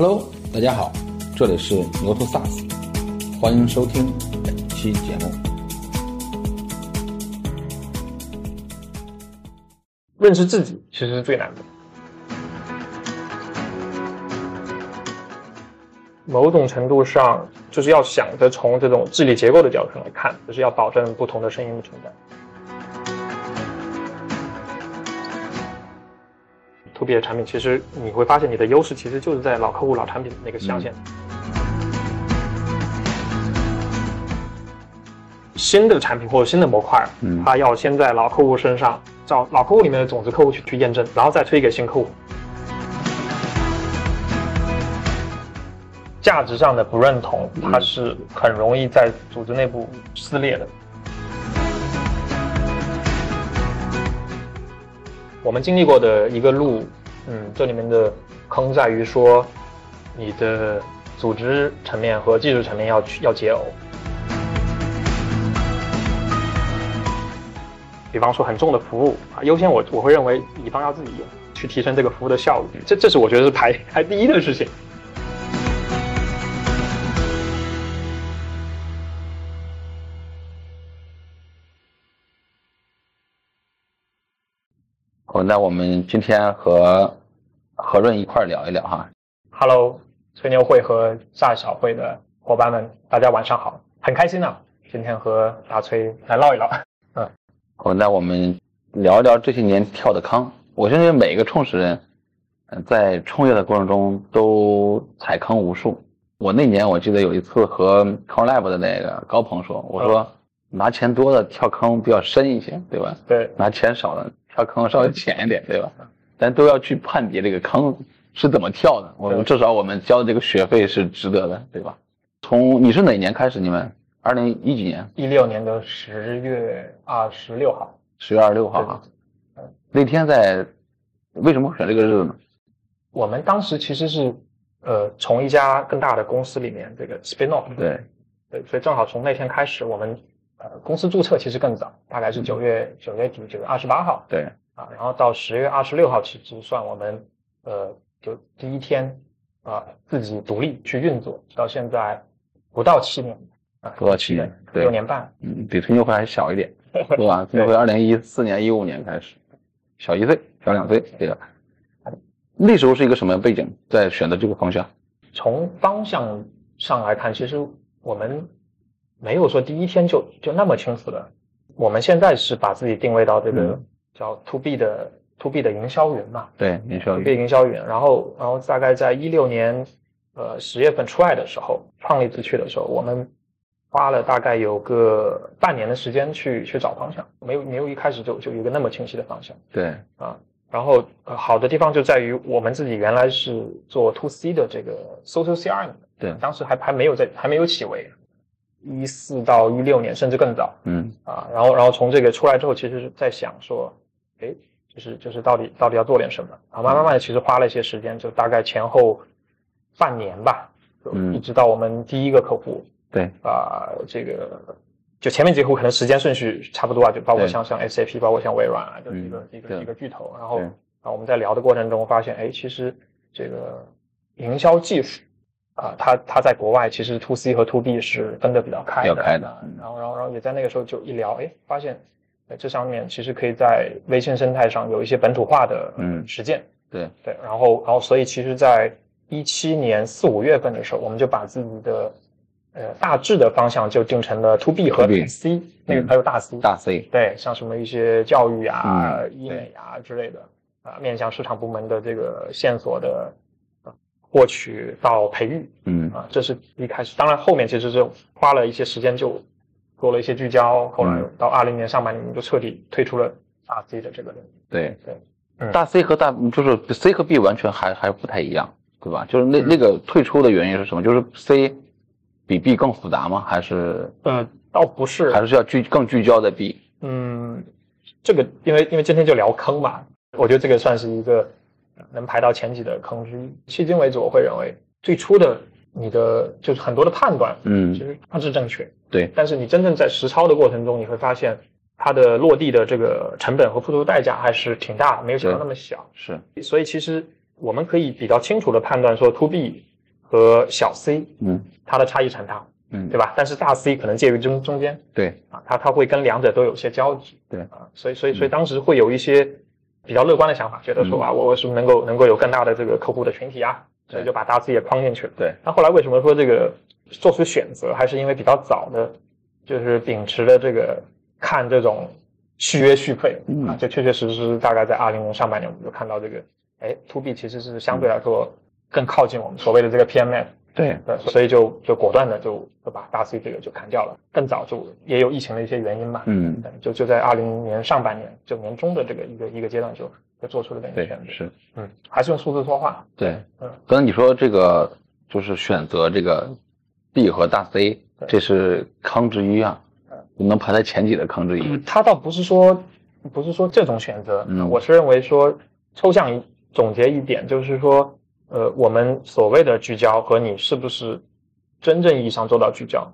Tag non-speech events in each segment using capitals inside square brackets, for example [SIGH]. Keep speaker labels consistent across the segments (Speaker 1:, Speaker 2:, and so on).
Speaker 1: Hello，大家好，这里是牛头 SaaS，欢迎收听本期节目。
Speaker 2: 认识自己其实是最难的。某种程度上，就是要想着从这种治理结构的角度上来看，就是要保证不同的声音的存在。To B 的产品，其实你会发现你的优势其实就是在老客户、老产品那个象限。新的产品或者新的模块，
Speaker 1: 嗯
Speaker 2: 它要先在老客户身上找老客户里面的种子客户去去验证，然后再推给新客户。价值上的不认同，它是很容易在组织内部撕裂的。我们经历过的一个路，嗯，这里面的坑在于说，你的组织层面和技术层面要去要解耦。比方说很重的服务啊，优先我我会认为乙方要自己用，去提升这个服务的效率，这这是我觉得是排排第一的事情。
Speaker 1: 好，那我们今天和何润一块儿聊一聊哈。
Speaker 2: Hello，吹牛会和炸小会的伙伴们，大家晚上好，很开心啊，今天和大崔来唠一唠。
Speaker 1: 嗯好，那我们聊一聊这些年跳的坑。我相信每个创始人，嗯，在创业的过程中都踩坑无数。我那年我记得有一次和 ConLab 的那个高鹏说，我说拿钱多的跳坑比较深一些，对吧？
Speaker 2: 对，
Speaker 1: 拿钱少的跳坑稍微浅一点，对吧？咱都要去判别这个坑是怎么跳的。我们至少我们交的这个学费是值得的，对吧？从你是哪年开始？你们二零一几年？
Speaker 2: 一六年的十月二十六号，
Speaker 1: 十月二十六号啊。那天在为什么会选这个日子呢？
Speaker 2: 我们当时其实是呃从一家更大的公司里面这个 spin off，
Speaker 1: 对，
Speaker 2: 对，所以正好从那天开始，我们呃公司注册其实更早，大概是九月九月底九月二十八号
Speaker 1: 对，
Speaker 2: 啊，然后到十月二十六号其实算我们呃就第一天啊自己独立去运作，到现在不到七年啊，
Speaker 1: 不到七年对
Speaker 2: 六年半，
Speaker 1: 嗯，比春秋会还小一点，[LAUGHS] 对吧？春秋会二零一四年、一五年开始，小一岁，小两岁，对吧？那时候是一个什么样背景，在选择这个方向？
Speaker 2: 从方向上来看，其实我们没有说第一天就就那么清楚的。我们现在是把自己定位到这个
Speaker 1: 嗯
Speaker 2: 叫 to B 的 to B 的营销云嘛
Speaker 1: 对，营销
Speaker 2: ，to B，营销云。然后，然后大概在一六年呃十月份出来的时候，创立自去的时候，我们花了大概有个半年的时间去去找方向，没有没有一开始就就有一个那么清晰的方向。
Speaker 1: 对，
Speaker 2: 啊，然后呃好的地方就在于我们自己原来是做 to C 的这个 social CRM 的，
Speaker 1: 对
Speaker 2: 当时还还没有在还没有起围，一四到一六年甚至更早。
Speaker 1: 嗯，
Speaker 2: 啊，然后然后从这个出来之后，其实是在想说，哎，就是就是到底到底要做点什么。啊，慢慢慢的其实花了一些时间，就大概前后半年吧，就
Speaker 1: 嗯。
Speaker 2: 一直到我们第一个客户
Speaker 1: 对，
Speaker 2: 啊、这个就前面几个可能时间顺序差不多啊，就包括像像 SAP，包括像微软啊，就是一个、一个一个巨头。然后啊，我们在聊的过程中发现，哎，其实这个营销技术啊，他他在国外其实 to C 和 to B 是分的比较开的，
Speaker 1: 比较开的
Speaker 2: 然后然后然后也在那个时候就一聊，哎，发现哎这上面其实可以在微信生态上有一些本土化的
Speaker 1: 嗯
Speaker 2: 实践。
Speaker 1: 对，
Speaker 2: 对，然后然后所以其实，在一七年四五月份的时候，我们就把自己的呃大致的方向就定成了 to B 和
Speaker 1: to
Speaker 2: C，那个
Speaker 1: 嗯
Speaker 2: 还有大 C，
Speaker 1: 大 C，
Speaker 2: 对，像什么一些教育啊、
Speaker 1: 嗯
Speaker 2: 医美啊之类的啊，面向市场部门的这个线索的呃获取到培育
Speaker 1: 嗯，
Speaker 2: 啊，这是一开始。当然后面其实是花了一些时间，就做了一些聚焦，后来
Speaker 1: 嗯
Speaker 2: 到二零年上半年，我们就彻底退出了大 C 的这个领域。
Speaker 1: 对，
Speaker 2: 对，嗯
Speaker 1: 大 C 和大就是 C 和 B 完全还还不太一样，对吧？就是那
Speaker 2: 嗯
Speaker 1: 那个退出的原因是什么？就是 C 比 B 更复杂吗？还是
Speaker 2: 呃，倒不是，
Speaker 1: 还是要聚更聚焦在 B？
Speaker 2: 嗯，这个因为因为今天就聊坑嘛，我觉得这个算是一个能排到前几的坑之一。迄今为止，我会认为最初的你的就是很多的判断，
Speaker 1: 嗯。
Speaker 2: 其，实它是正确，
Speaker 1: 对，
Speaker 2: 但是你真正在实操的过程中，你会发现它的落地的这个成本和付出的代价还是挺大的，没有想到那么小。
Speaker 1: 是，
Speaker 2: 所以其实我们可以比较清楚的判断说，to B 和小 C，
Speaker 1: 嗯。
Speaker 2: 它的差异很大，
Speaker 1: 嗯，
Speaker 2: 对吧？但是大 C 可能介于中中间
Speaker 1: 对。
Speaker 2: 啊，它它会跟两者都有些交集，
Speaker 1: 对。
Speaker 2: 啊，所以所以所以当时会有一些比较乐观的想法，觉得说啊，我我是不是能够能够有更大的这个客户的群体啊，所以就把大字也框进去了。
Speaker 1: 对，
Speaker 2: 那后来为什么说这个做出选择，还是因为比较早的，就是秉持了这个看这种续约续费
Speaker 1: 嗯。
Speaker 2: 啊，就确确实实大概在二零年上半年，我们就看到这个，哎，to B 其实是相对来说更靠近我们所谓的这个 PMF，
Speaker 1: 对
Speaker 2: 对，所以就就果断的就就把大 C 这个就砍掉了。更早就也有疫情的一些原因嘛，
Speaker 1: 嗯
Speaker 2: 对，就就在二零年上半年，就年中的这个一个一个阶段就就做出了这个选择，
Speaker 1: 是，
Speaker 2: 嗯，还是用数字说话，
Speaker 1: 对。
Speaker 2: 嗯，
Speaker 1: 刚才你说这个就是选择这个 B 和大 C，这是康之一啊
Speaker 2: 嗯，
Speaker 1: 能排在前几的康之一。
Speaker 2: 嗯，他倒不是说不是说这种选择，
Speaker 1: 嗯
Speaker 2: 我是认为说抽象总结一点，就是说，呃，我们所谓的聚焦和你是不是真正意义上做到聚焦，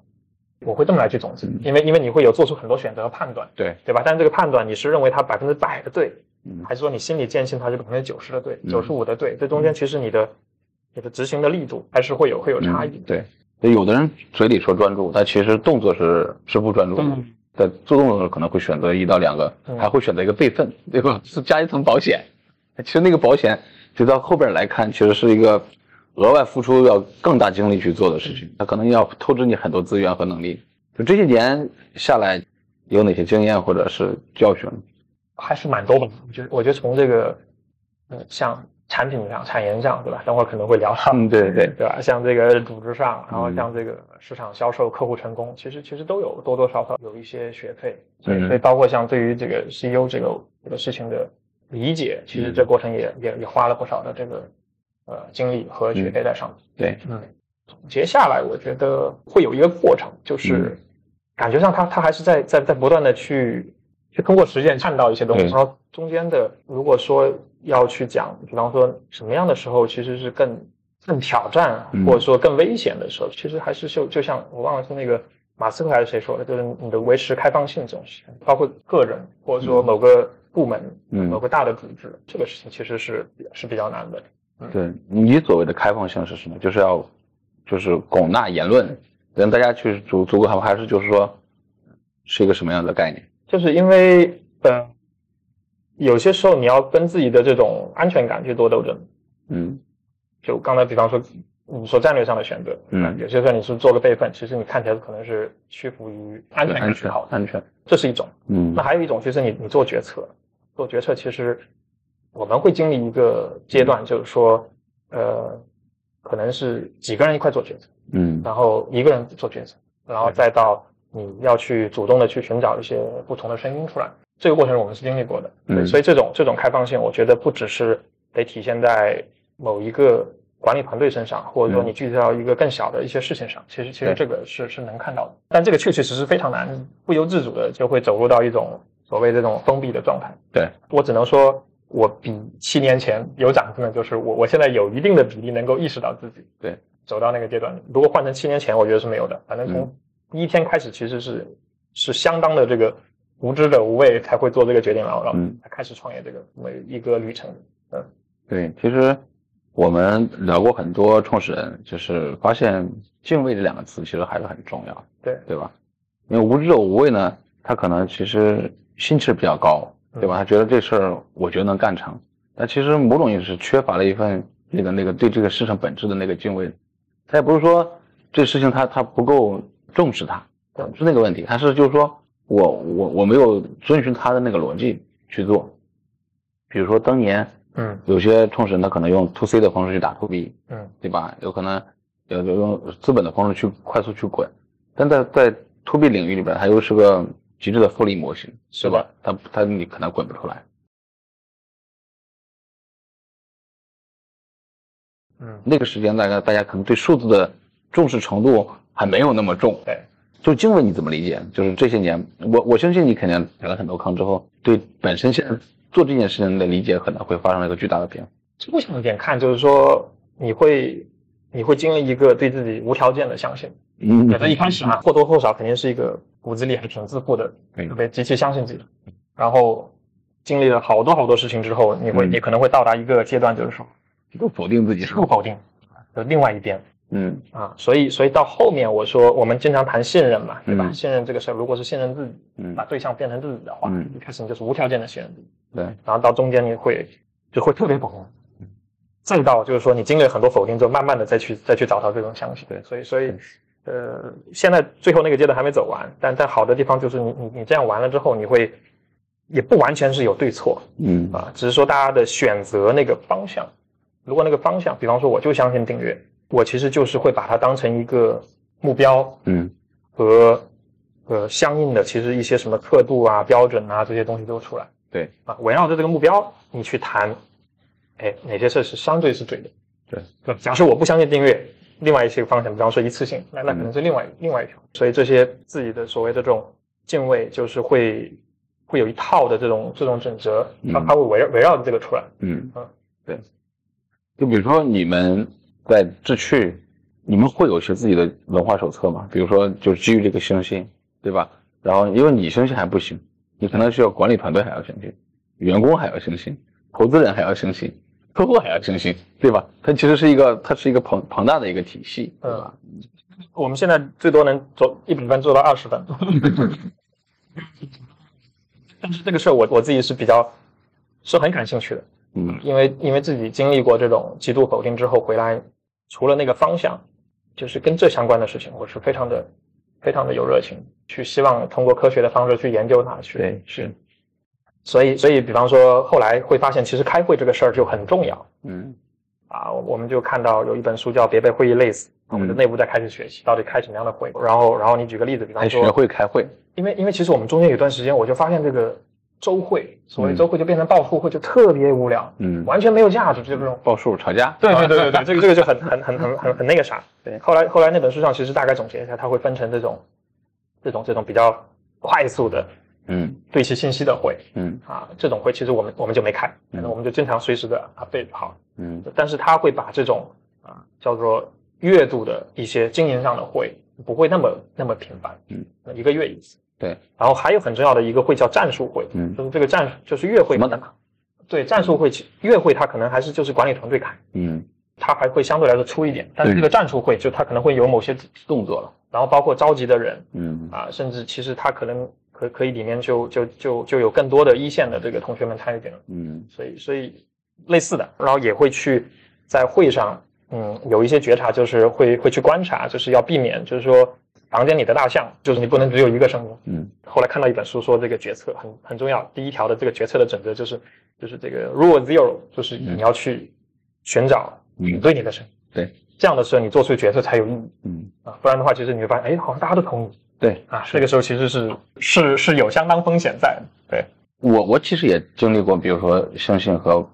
Speaker 2: 我会这么来去总结，
Speaker 1: 嗯
Speaker 2: 因为因为你会有做出很多选择和判断，
Speaker 1: 对，
Speaker 2: 对吧？但这个判断你是认为它百分之百的对，
Speaker 1: 嗯
Speaker 2: 还是说你心里坚信它是百分之九十的对，
Speaker 1: 嗯
Speaker 2: 九十五的对？这中间其实你的你的执行的力度还是会有会有差异
Speaker 1: 嗯。对，对有的人嘴里说专注，但其实动作是是不专注的。
Speaker 2: 嗯
Speaker 1: 在做动作的时候可能会选择一到两个，
Speaker 2: 嗯
Speaker 1: 还会选择一个备份，对吧？是加一层保险。其实那个保险，就到后边来看，其实是一个额外付出要更大精力去做的事情，它可能要透支你很多资源和能力。就这些年下来，有哪些经验或者是教训？
Speaker 2: 还是蛮多的。我觉得，我觉得从这个，呃，像产品上、产研上，对吧？等会儿可能会聊到，
Speaker 1: 嗯，对对对，
Speaker 2: 对吧？像这个组织上，然后
Speaker 1: 嗯
Speaker 2: 像这个市场销售、客户成功，其实其实都有多多少少有一些学费。所以
Speaker 1: 嗯
Speaker 2: 所以包括像对于这个 CEO 这个这个事情的理解，其实
Speaker 1: 嗯。
Speaker 2: 这过程也也也花了不少的这个呃精力和学费在上面。
Speaker 1: 对，
Speaker 2: 嗯，总结下来，我觉得会有一个过程，就是
Speaker 1: 嗯
Speaker 2: 感觉上他他还是在在在不断的去去通过实践看到一些东西，然后中间的如果说要去讲，比方说什么样的时候其实是更更挑战
Speaker 1: 嗯
Speaker 2: 或者说更危险的时候，其实还是就就像我忘了是那个马斯克还是谁说的，就是你的维持开放性这种事情，包括个人或者说某个部门、
Speaker 1: 嗯
Speaker 2: 某个大的组织，这个事情其实是是比较难的。
Speaker 1: 对你所谓的开放性是什么？就是要就是广纳言论，让大家去足足够开放，还是就是说是一个什么样的概念？
Speaker 2: 就是因为呃，有些时候你要跟自己的这种安全感去做斗争。
Speaker 1: 嗯
Speaker 2: 就刚才比方说你说战略上的选择，
Speaker 1: 嗯
Speaker 2: 有些时候你是做个备份，其实你看起来可能是屈服于安全
Speaker 1: 安全
Speaker 2: 感去考，
Speaker 1: 安全，
Speaker 2: 这是一种。
Speaker 1: 嗯
Speaker 2: 那还有一种就是你你做决策，做决策其实我们会经历一个阶段，就是说呃，可能是几个人一块做决策，
Speaker 1: 嗯。
Speaker 2: 然后一个人做决策，然后再到你要去主动的去寻找一些不同的声音出来。这个过程我们是经历过的，对，
Speaker 1: 嗯。
Speaker 2: 所以这种这种开放性，我觉得不只是得体现在某一个管理团队身上，或者说
Speaker 1: 嗯。
Speaker 2: 你具体到一个更小的一些事情上，其实其实这个是是能看到的，但这个确确实实非常难，不由自主的就会走入到一种所谓这种封闭的状态。
Speaker 1: 对，
Speaker 2: 我只能说，我比七年前有长进的，就是我我现在有一定的比例能够意识到自己
Speaker 1: 对
Speaker 2: 走到那个阶段。如果换成七年前，我觉得是没有的。反正从
Speaker 1: 嗯
Speaker 2: 第一天开始，其实是是相当的这个无知的无畏才会做这个决定，然后然后
Speaker 1: 嗯
Speaker 2: 才开始创业这个这么一个旅程。
Speaker 1: 嗯对，其实我们聊过很多创始人，就是发现敬畏这两个词其实还是很重要，
Speaker 2: 对
Speaker 1: 对吧？因为无知者无畏呢，他可能其实心气比较高，对吧？他觉得这事儿我觉得能干成，但其实某种意义是缺乏了一份那个那个对这个市场本质的那个敬畏。他也不是说这事情他他不够重视它，
Speaker 2: 对
Speaker 1: 不是那个问题，他是就是说我我我没有遵循他的那个逻辑去做，比如说当年。
Speaker 2: 嗯
Speaker 1: 有些创始人他可能用 to C 的方式去打 to B，
Speaker 2: 嗯
Speaker 1: 对吧？有可能有有用资本的方式去快速去滚，但在在 to B 领域里边，他又是个极致的复利模型，
Speaker 2: 是
Speaker 1: 吧？它它你可能滚不出来。
Speaker 2: 嗯，
Speaker 1: 那个时间大概大家可能对数字的重视程度还没有那么重。
Speaker 2: 对，
Speaker 1: 就敬畏你怎么理解？就是这些年，我我相信你肯定踩了很多坑之后，对本身现在做这件事情的理解可能会发生一个巨大的变化。
Speaker 2: 抽象一点看，就是说你会你会经历一个对自己无条件的相信。
Speaker 1: 嗯
Speaker 2: 可能一开始嘛，或多或少肯定是一个骨子里还挺自负的，
Speaker 1: 对
Speaker 2: 特别极其相信自己。然后经历了好多好多事情之后，你会
Speaker 1: 嗯。
Speaker 2: 你可能会到达一个阶段，就是说
Speaker 1: 不否定自己是吧？
Speaker 2: 不否定的另外一边，
Speaker 1: 嗯。
Speaker 2: 啊，所以所以到后面我说我们经常谈信任嘛，对吧？
Speaker 1: 嗯。
Speaker 2: 信任这个事儿，如果是信任自己，
Speaker 1: 嗯。
Speaker 2: 把对象变成自己的话，
Speaker 1: 嗯
Speaker 2: 一开始你就是无条件的信任自己，
Speaker 1: 对，
Speaker 2: 然后到中间你会就会特别否定，再到就是说你经历了很多否定之后，慢慢的再去再去找到这种相信。
Speaker 1: 对。
Speaker 2: 所以所以呃，现在最后那个阶段还没走完，但但好的地方就是你你你这样完了之后，你会也不完全是有对错
Speaker 1: 嗯
Speaker 2: 啊，只是说大家的选择那个方向，如果那个方向，比方说我就相信订阅，我其实就是会把它当成一个目标
Speaker 1: 嗯
Speaker 2: 和呃相应的其实一些什么刻度啊、标准啊这些东西都出来。
Speaker 1: 对
Speaker 2: 啊，围绕着这个目标，你去谈，哎，哪些事是相对是对的？
Speaker 1: 对，
Speaker 2: 对假设我不相信订阅，另外一些方向，比方说一次性，那那可能是另外、另外一条。所以这些自己的所谓的这种敬畏，就是会会有一套的这种这种准则，它
Speaker 1: 嗯
Speaker 2: 它会围绕围绕着这个出来。
Speaker 1: 嗯
Speaker 2: 嗯，
Speaker 1: 对。就比如说你们在智趣，你们会有一些自己的文化手册吗？比如说，就基于这个相信，对吧？然后因为你相信还不行，你可能需要管理团队还要相信，员工还要相信，投资人还要相信，客户还要相信，对吧？它其实是一个，它是一个庞庞大的一个体系，对吧？
Speaker 2: 我们现在最多能做一百分做到二十分，但是这个事儿我我自己是比较是很感兴趣的，
Speaker 1: 嗯
Speaker 2: 因为因为自己经历过这种极度否定之后回来，除了那个方向，就是跟这相关的事情，我是非常的非常的有热情，去希望通过科学的方式去研究它，去
Speaker 1: 对，是，
Speaker 2: 所以所以比方说后来会发现，其实开会这个事儿就很重要
Speaker 1: 嗯
Speaker 2: 啊，我们就看到有一本书叫《别被会议累死》，我们的
Speaker 1: 嗯
Speaker 2: 内部在开始学习到底开什么样的会，然后然后你举个例子，比方
Speaker 1: 说学，会开会，
Speaker 2: 因为因为其实我们中间有段时间，我就发现这个周会，所谓
Speaker 1: 嗯
Speaker 2: 周会就变成报复会，就特别无聊，
Speaker 1: 嗯，
Speaker 2: 完全没有价值，就这种。
Speaker 1: 报数吵架，
Speaker 2: 对对对对对，这个 [LAUGHS] 这个就很很很很很很那个啥。
Speaker 1: 对
Speaker 2: 后来后来那本书上其实大概总结一下，它会分成这种这种这种比较快速的
Speaker 1: 嗯。
Speaker 2: 对齐信息的会。
Speaker 1: 嗯。
Speaker 2: 啊，这种会其实我们我们就没开，可能
Speaker 1: 嗯
Speaker 2: 我们就经常随时的 update 好。
Speaker 1: 嗯。
Speaker 2: 但是他会把这种啊叫做月度的一些经营上的会，不会那么那么频繁，
Speaker 1: 嗯，
Speaker 2: 一个月一次。
Speaker 1: 对，
Speaker 2: 然后还有很重要的一个会叫战术会，
Speaker 1: 嗯。
Speaker 2: 就是这个战就是月会对，战术会月会它可能还是就是管理团队开，
Speaker 1: 嗯，
Speaker 2: 它还会相对来说粗一点，但是这个战术会就它可能会有某些动作了，然后包括召集的人
Speaker 1: 嗯。
Speaker 2: 啊，甚至其实它可能可可以里面就就就就有更多的一线的这个同学们参与进来。
Speaker 1: 嗯。
Speaker 2: 所以所以类似的，然后也会去在会上，嗯，有一些觉察，就是会会去观察，就是要避免，就是说房间里的大象，就是你不能只有一个声音。
Speaker 1: 嗯。
Speaker 2: 后来看到一本书说这个决策很很重要，第一条的这个决策的准则就是就是这个 rule zero，就是你要去寻找
Speaker 1: 嗯。
Speaker 2: 反对你的声音，
Speaker 1: 对，
Speaker 2: 这样的时候你做出决策才有意义。
Speaker 1: 嗯，
Speaker 2: 啊，不然的话，其实你会发现，哎，好像大家都同意。
Speaker 1: 对，
Speaker 2: 啊，这个时候其实是是是有相当风险在的，对，
Speaker 1: 我我其实也经历过，比如说相信和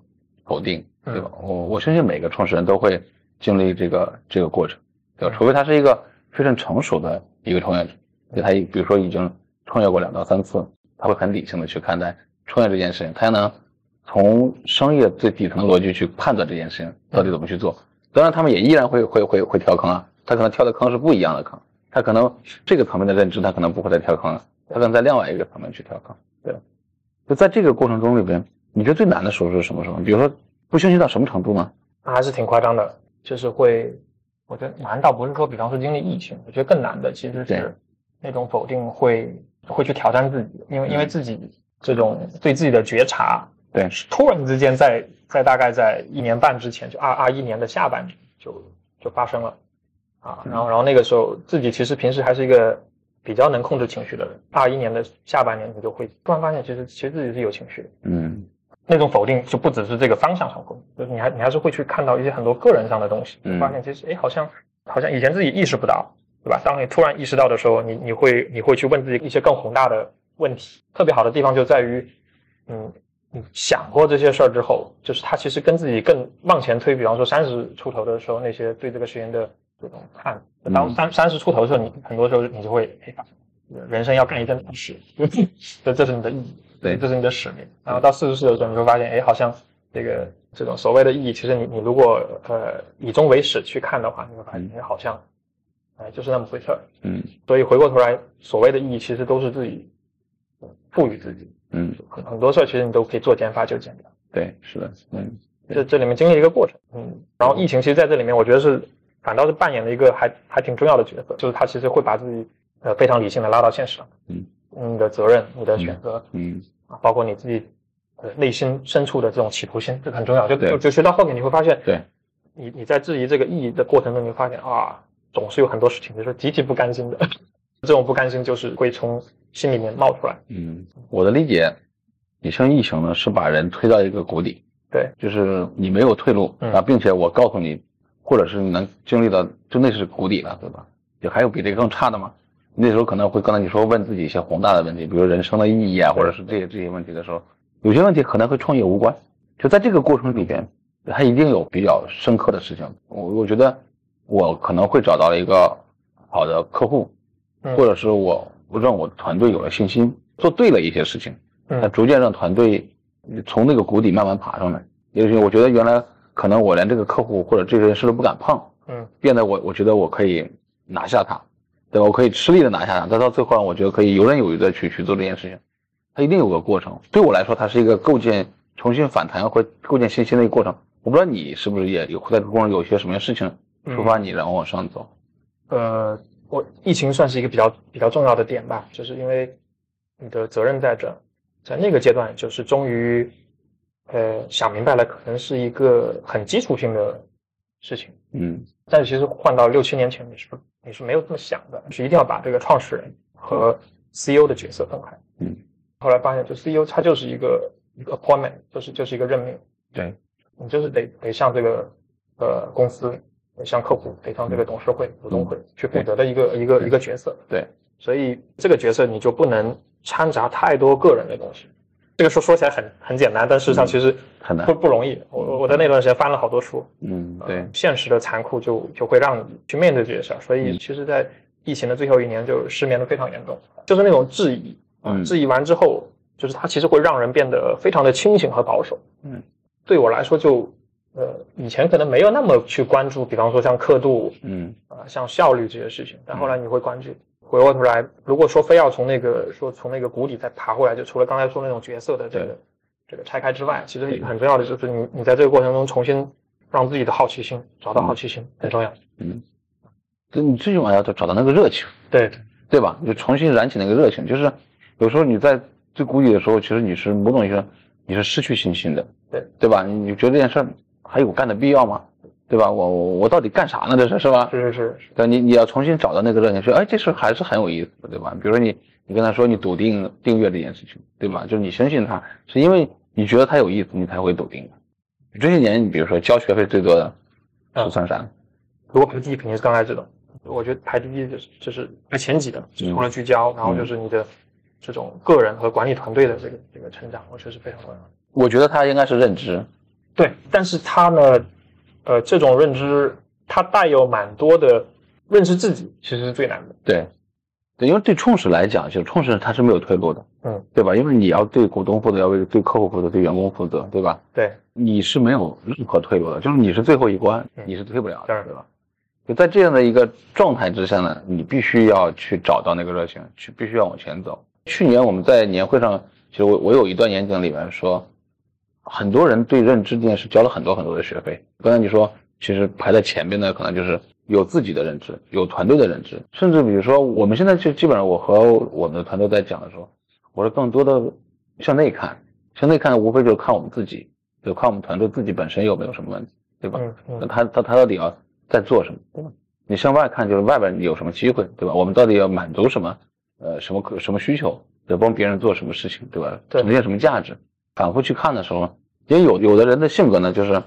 Speaker 1: 否定，
Speaker 2: 嗯。
Speaker 1: 对吧？我我相信每个创始人都会经历这个这个过程，对吧？
Speaker 2: 嗯。
Speaker 1: 除非他是一个非常成熟的一个创业者，就他比如说已经创业过两到三次，他会很理性的去看待创业这件事情，他也能从商业最底层的逻辑去判断这件事情到底怎么去做。当然，他们也依然会会会会跳坑啊，他可能跳的坑是不一样的坑，他可能这个层面的认知他可能不会再跳坑了，他可能在另外一个层面去跳坑。对，就在这个过程中里边，你觉得最难的时候是什么时候？比如说不休息到什么程度呢？
Speaker 2: 那还是挺夸张的，就是会，我觉得难倒不是说，比方说经历疫情，我觉得更难的其实是那种否定会会去挑战自己，因为因为自己这种对自己的觉察，
Speaker 1: 对
Speaker 2: 是突然之间在在大概在一年半之前，就二二一年的下半年就就发生了，啊，然后然后那个时候自己其实平时还是一个比较能控制情绪的人，二一年的下半年你就会突然发现，其实其实自己是有情绪的。
Speaker 1: 嗯
Speaker 2: 那种否定就不只是这个方向上否定，就是你还你还是会去看到一些很多个人上的东西，
Speaker 1: 嗯
Speaker 2: 发现其实哎好像好像以前自己意识不到，对吧？当你突然意识到的时候，你你会你会去问自己一些更宏大的问题。特别好的地方就在于，嗯，你想过这些事儿之后，就是他其实跟自己更往前推，比方说三十出头的时候，那些对这个实验的这种看，当
Speaker 1: 嗯
Speaker 2: 三三十出头的时候，你很多时候你就会哎人生要干一件大事，[LAUGHS] 这这是你的意义。
Speaker 1: 对
Speaker 2: 这是你的使命。然后到四十岁的时候，你会发现，哎，好像这个这种所谓的意义，其实你你如果呃以终为始去看的话，你会发现，哎，好像哎就是那么回事儿。
Speaker 1: 嗯
Speaker 2: 所以回过头来，所谓的意义其实都是自己呃赋予自己。
Speaker 1: 嗯，
Speaker 2: 很很多事儿其实你都可以做减法就减掉。
Speaker 1: 对，是的，嗯
Speaker 2: 这这里面经历一个过程，嗯，然后疫情其实在这里面，我觉得是反倒是扮演了一个还还挺重要的角色，就是他其实会把自己呃非常理性的拉到现实上，
Speaker 1: 嗯，
Speaker 2: 你的责任、你的选择
Speaker 1: 嗯
Speaker 2: 啊，包括你自己呃内心深处的这种企图心，这很重要。就就就学到后面你会发现，
Speaker 1: 对，
Speaker 2: 你你在质疑这个意义的过程中，你会发现啊，总是有很多事情就是极其不甘心的，这种不甘心就是会从心里面冒出来。
Speaker 1: 嗯，我的理解，你像异形呢，是把人推到一个谷底，
Speaker 2: 对，
Speaker 1: 就是你没有退路
Speaker 2: 嗯
Speaker 1: 啊，并且我告诉你，或者是你能经历到，就那是谷底了，对吧？就还有比这个更差的吗？那时候可能会刚才你说问自己一些宏大的问题，比如人生的意义啊，或者是这些这些问题的时候，有些问题可能和创业无关。就在这个过程里边，它一定有比较深刻的事情。我我觉得我可能会找到了一个好的客户，
Speaker 2: 嗯
Speaker 1: 或者是我我让我团队有了信心，做对了一些事情，它
Speaker 2: 嗯
Speaker 1: 逐渐让团队从那个谷底慢慢爬上来。也就是我觉得原来可能我连这个客户或者这件事都不敢碰，
Speaker 2: 嗯
Speaker 1: 变得我我觉得我可以拿下他，对吧？我可以吃力的拿下他，但到最后我觉得可以游刃有余的去去做这件事情。它一定有个过程，对我来说，它是一个构建、重新反弹或构建信心的一个过程。我不知道你是不是也有在这个过程中有些什么事情触发你，然后往上走？
Speaker 2: 呃，我疫情算是一个比较比较重要的点吧，就是因为你的责任在这，在那个阶段，就是终于呃想明白了，可能是一个很基础性的事情。
Speaker 1: 嗯
Speaker 2: 但是其实换到六七年前，你是不你是没有这么想的，是一定要把这个创始人和 CEO 的角色分开。
Speaker 1: 嗯，
Speaker 2: 后来发现，就 CEO 他就是一个一个 appointment，就是就是一个任命，
Speaker 1: 对，
Speaker 2: 你就是得得向这个呃公司，得向客户，赔偿这个董事会、股东会去负责的一个一个一个角色。
Speaker 1: 对，
Speaker 2: 所以这个角色你就不能掺杂太多个人的东西。这个说说起来很很简单，但事实上其实
Speaker 1: 很难
Speaker 2: 不不容易。我我我在那段时间翻了好多书，
Speaker 1: 嗯，对，
Speaker 2: 现实的残酷就就会让你去面对这些事儿。所以
Speaker 1: 嗯。
Speaker 2: 其实，在疫情的最后一年，就失眠的非常严重，就是那种质疑，啊
Speaker 1: 嗯。
Speaker 2: 质疑完之后，就是它其实会让人变得非常的清醒和保守。
Speaker 1: 嗯，
Speaker 2: 对我来说就，呃，以前可能没有那么去关注，比方说像刻度
Speaker 1: 嗯
Speaker 2: 啊、像效率这些事情，但后来你会关注。回过头来，如果说非要从那个说从那个谷底再爬回来，就除了刚才说那种角色的这个这个拆开之外，其实很重要的就是你你在这个过程中重新让自己的好奇心找到好奇心很重要。
Speaker 1: 嗯，就你最起码要找到那个热情，
Speaker 2: 对，
Speaker 1: 对吧？就重新燃起那个热情。就是有时候你在最谷底的时候，其实你是某种意义上你是失去信心的，
Speaker 2: 对
Speaker 1: 对吧？你觉得这件事儿还有干的必要吗？对吧？我我我到底干啥呢？这是是吧？
Speaker 2: 是是是，
Speaker 1: 对，你你要重新找到那个热情，说，哎，这事还是很有意思的，对吧？比如说你你跟他说你笃定订阅这件事情，对吧？就是你相信他，是因为你觉得他有意思，你才会笃定的。这些年，你比如说交学费最多的
Speaker 2: 嗯
Speaker 1: 是算啥？
Speaker 2: 如果排第一肯定是刚开始的，我觉得排第一就是就是排前几的，就是除了聚焦，然后就是你的这种个人和管理团队的这个这个成长，我觉得是非常重要的。
Speaker 1: 我觉得他应该是认知，
Speaker 2: 对，但是他呢，呃，这种认知它带有蛮多的认识自己，其实是最难的。
Speaker 1: 对，对，因为对创始来讲，就是冲始他是没有退路的，
Speaker 2: 嗯，
Speaker 1: 对吧？因为你要对股东负责，要为对客户负责，对员工负责，对吧？
Speaker 2: 对，
Speaker 1: 你是没有任何退路的，就是你是最后一关，
Speaker 2: 嗯
Speaker 1: 你是退不了的，对吧？就在这样的一个状态之下呢，你必须要去找到那个热情，去必须要往前走。去年我们在年会上，其实我我有一段演讲里面说，很多人对认知这件事交了很多很多的学费。刚才你说，其实排在前边的可能就是有自己的认知，有团队的认知，甚至比如说我们现在就基本上我和我们的团队在讲的时候，我说更多的向内看，向内看无非就是看我们自己，就看我们团队自己本身有没有什么问题，对吧？
Speaker 2: 嗯
Speaker 1: 那
Speaker 2: 嗯，
Speaker 1: 他他他到底要在做什么，对吧？你向外看就是外边有什么机会，对吧？我们到底要满足什么，呃，什么可什么需求，要帮别人做什么事情，对吧？
Speaker 2: 对
Speaker 1: 呈现什么价值？反复去看的时候，也有有的人的性格呢，就是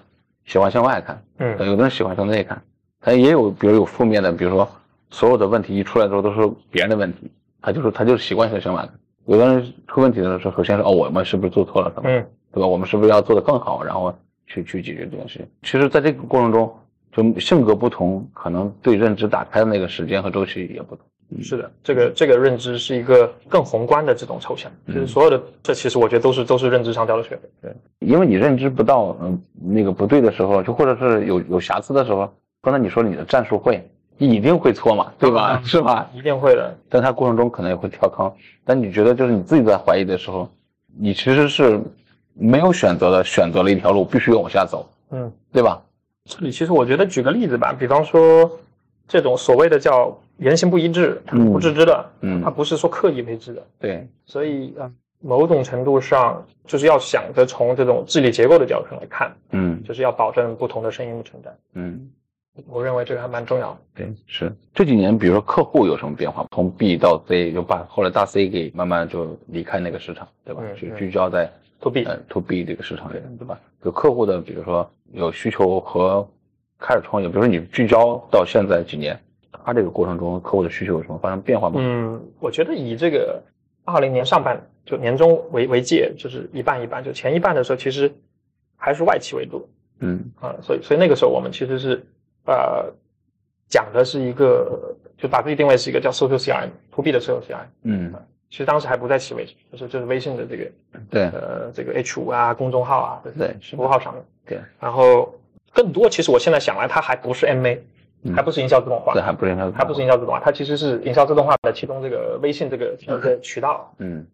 Speaker 1: 喜欢向外看，
Speaker 2: 嗯
Speaker 1: 有的人喜欢向内看，他也有比如有负面的，比如说所有的问题一出来之后都是别人的问题，他就是他就是习惯性向外看。有的人出问题的时候，首先是哦，我们是不是做错了什么？
Speaker 2: 嗯
Speaker 1: 对吧？我们是不是要做得更好，然后去去解决这件事情？其实，在这个过程中，就性格不同，可能对认知打开的那个时间和周期也不同。
Speaker 2: 是的，这个这个认知是一个更宏观的这种抽象，就是
Speaker 1: 嗯
Speaker 2: 所有的这其实我觉得都是都是认知上掉的学费。
Speaker 1: 因为你认知不到，嗯，那个不对的时候，就或者是有有瑕疵的时候，刚才你说你的战术会，你一定会错嘛，对吧？
Speaker 2: 嗯。
Speaker 1: 是吧？
Speaker 2: 一定会的，
Speaker 1: 但它过程中可能也会跳坑，但你觉得就是你自己在怀疑的时候，你其实是没有选择的，选择了一条路，必须要往下走，
Speaker 2: 嗯。
Speaker 1: 对吧？
Speaker 2: 这里其实我觉得举个例子吧，比方说这种所谓的叫言行不一致、不自知的，
Speaker 1: 嗯
Speaker 2: 它不是说刻意为之的，
Speaker 1: 对，
Speaker 2: 所以啊、呃某种程度上就是要想着从这种治理结构的角度上来看，
Speaker 1: 嗯
Speaker 2: 就是要保证不同的声音的存在。
Speaker 1: 嗯，
Speaker 2: 我认为这个还蛮重要的。
Speaker 1: 对，是这几年，比如说客户有什么变化？从 B 到 C，就把后来大 C 给慢慢就离开那个市场，对吧？去
Speaker 2: 嗯嗯
Speaker 1: 聚焦在
Speaker 2: To B，
Speaker 1: 呃 to B 这个市场里面，对吧？就客户的，比如说有需求和开始创业，比如说你聚焦到现在几年，他这个过程中客户的需求有什么发生变化吗？
Speaker 2: 嗯，我觉得以这个二零年上半就年终为为界，就是一半一半，就前一半的时候其实还是外企为主
Speaker 1: 嗯。
Speaker 2: 啊，所以所以那个时候我们其实是呃讲的是一个就把自己定位是一个叫 social CRM to B 的 social CRM，
Speaker 1: 嗯，
Speaker 2: 其实当时还不在企位，就是就是微信的这个
Speaker 1: 对
Speaker 2: 呃这个 H 五啊公众号啊，
Speaker 1: 对
Speaker 2: 是服务号上面，
Speaker 1: 对，
Speaker 2: 然后更多其实我现在想来，它还不是 MA，
Speaker 1: 嗯
Speaker 2: 还不是营销自动化。
Speaker 1: 这，还不是
Speaker 2: 营销自动化，它其实是营销自动化的其中这个微信这个这个渠道，
Speaker 1: 嗯。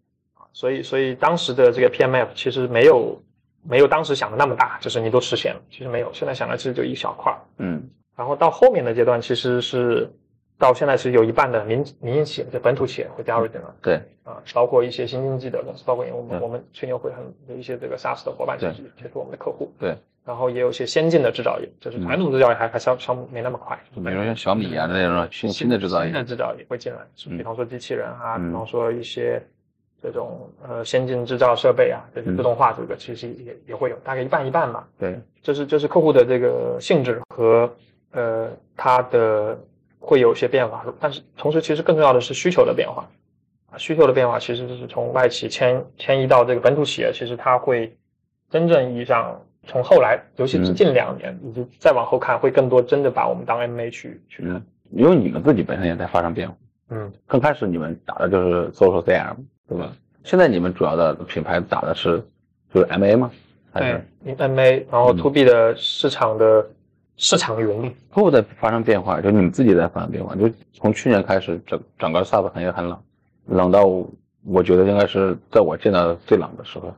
Speaker 2: 所以所以当时的这个 PMF 其实没有没有当时想的那么大，就是你都实现了，其实没有，现在想来其实就一小块儿，
Speaker 1: 嗯。
Speaker 2: 然后到后面的阶段其实是到现在是有一半的民民营企业，就本土企业会加入进来。
Speaker 1: 对，
Speaker 2: 啊，包括一些新经济的公司，包括我们
Speaker 1: 对。
Speaker 2: 我们吹牛会很有一些这个 SaaS 的伙伴，其
Speaker 1: 对。
Speaker 2: 实也是我们的客户。
Speaker 1: 对，
Speaker 2: 然后也有一些先进的制造业，就是
Speaker 1: 嗯
Speaker 2: 传统制造业还还稍稍没那么快。
Speaker 1: 比如说像小米啊那种新新的制造业，
Speaker 2: 新的制造业会进来，
Speaker 1: 嗯。
Speaker 2: 比方说机器人啊，
Speaker 1: 嗯。
Speaker 2: 比方说一些这种呃先进制造设备啊，这个
Speaker 1: 嗯。
Speaker 2: 自动化这个其实也也会有，大概一半一半吧。
Speaker 1: 对，
Speaker 2: 就是就是客户的这个性质和呃它的会有一些变化，但是同时其实更重要的是需求的变化。啊，需求的变化其实就是从外企迁迁移到这个本土企业，其实它会真正意义上从后来，尤其是
Speaker 1: 嗯
Speaker 2: 近两年你就再往后看，会更多真的把我们当 MA 去去看
Speaker 1: 嗯，因为你们自己本身也在发生变化。
Speaker 2: 嗯。
Speaker 1: 刚开始你们打的就是 social CRM，对吧？现在你们主要的品牌打的是就是 MA 吗？
Speaker 2: 对，MA，然后
Speaker 1: 嗯
Speaker 2: to B 的市场的市场云，
Speaker 1: 客户在发生变化，就你们自己在发生变化。就从去年开始，整整个 SaaS 行业很冷，冷到我觉得应该是在我见到的最冷的时候。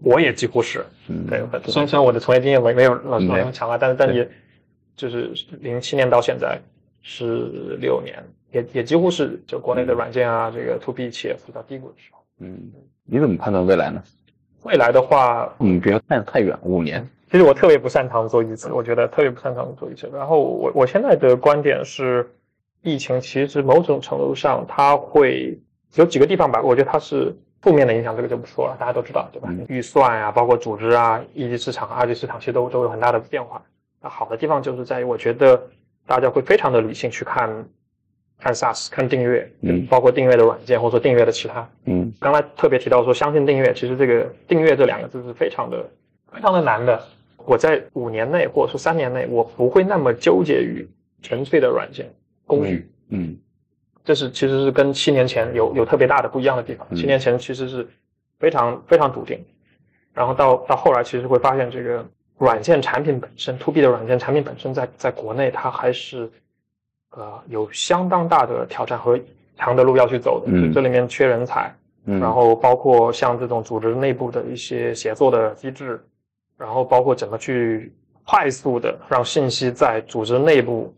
Speaker 2: 我也几乎是
Speaker 1: 嗯，
Speaker 2: 对。虽然虽然我的从业经验没没有老师
Speaker 1: 没有
Speaker 2: 那么强啊，但是但
Speaker 1: 对
Speaker 2: 也就是零七年到现在十六年，也也几乎是就国内的软件啊，这个 to B 企业比较低谷的时候。
Speaker 1: 嗯，你怎么判断未来呢？
Speaker 2: 未来的话，
Speaker 1: 嗯，不要看太远，五年。
Speaker 2: 其实我特别不擅长做预测，我觉得特别不擅长做预测。然后我我现在的观点是，疫情其实某种程度上它会有几个地方吧，我觉得它是负面的影响，这个就不说了，大家都知道，对吧？
Speaker 1: 嗯
Speaker 2: 预算啊，包括组织啊，一级市场、二级市场其实都都有很大的变化。那好的地方就是在于，我觉得大家会非常的理性去看看 SaaS、看订阅，
Speaker 1: 嗯
Speaker 2: 包括订阅的软件或者说订阅的其他
Speaker 1: 嗯
Speaker 2: 刚才特别提到说，相信订阅，其实这个订阅这两个字是非常的、非常的难的。我在五年内或者说三年内，我不会那么纠结于纯粹的软件工具，
Speaker 1: 嗯
Speaker 2: 这是其实是跟七年前有有特别大的不一样的地方。
Speaker 1: 嗯
Speaker 2: 七年前其实是非常非常笃定，然后到到后来，其实会发现这个软件产品本身，to B 的软件产品本身在在国内它还是呃有相当大的挑战和长的路要去走的。
Speaker 1: 嗯
Speaker 2: 这里面缺人才，
Speaker 1: 嗯，
Speaker 2: 然后包括像这种组织内部的一些协作的机制，然后包括怎么去快速的让信息在组织内部、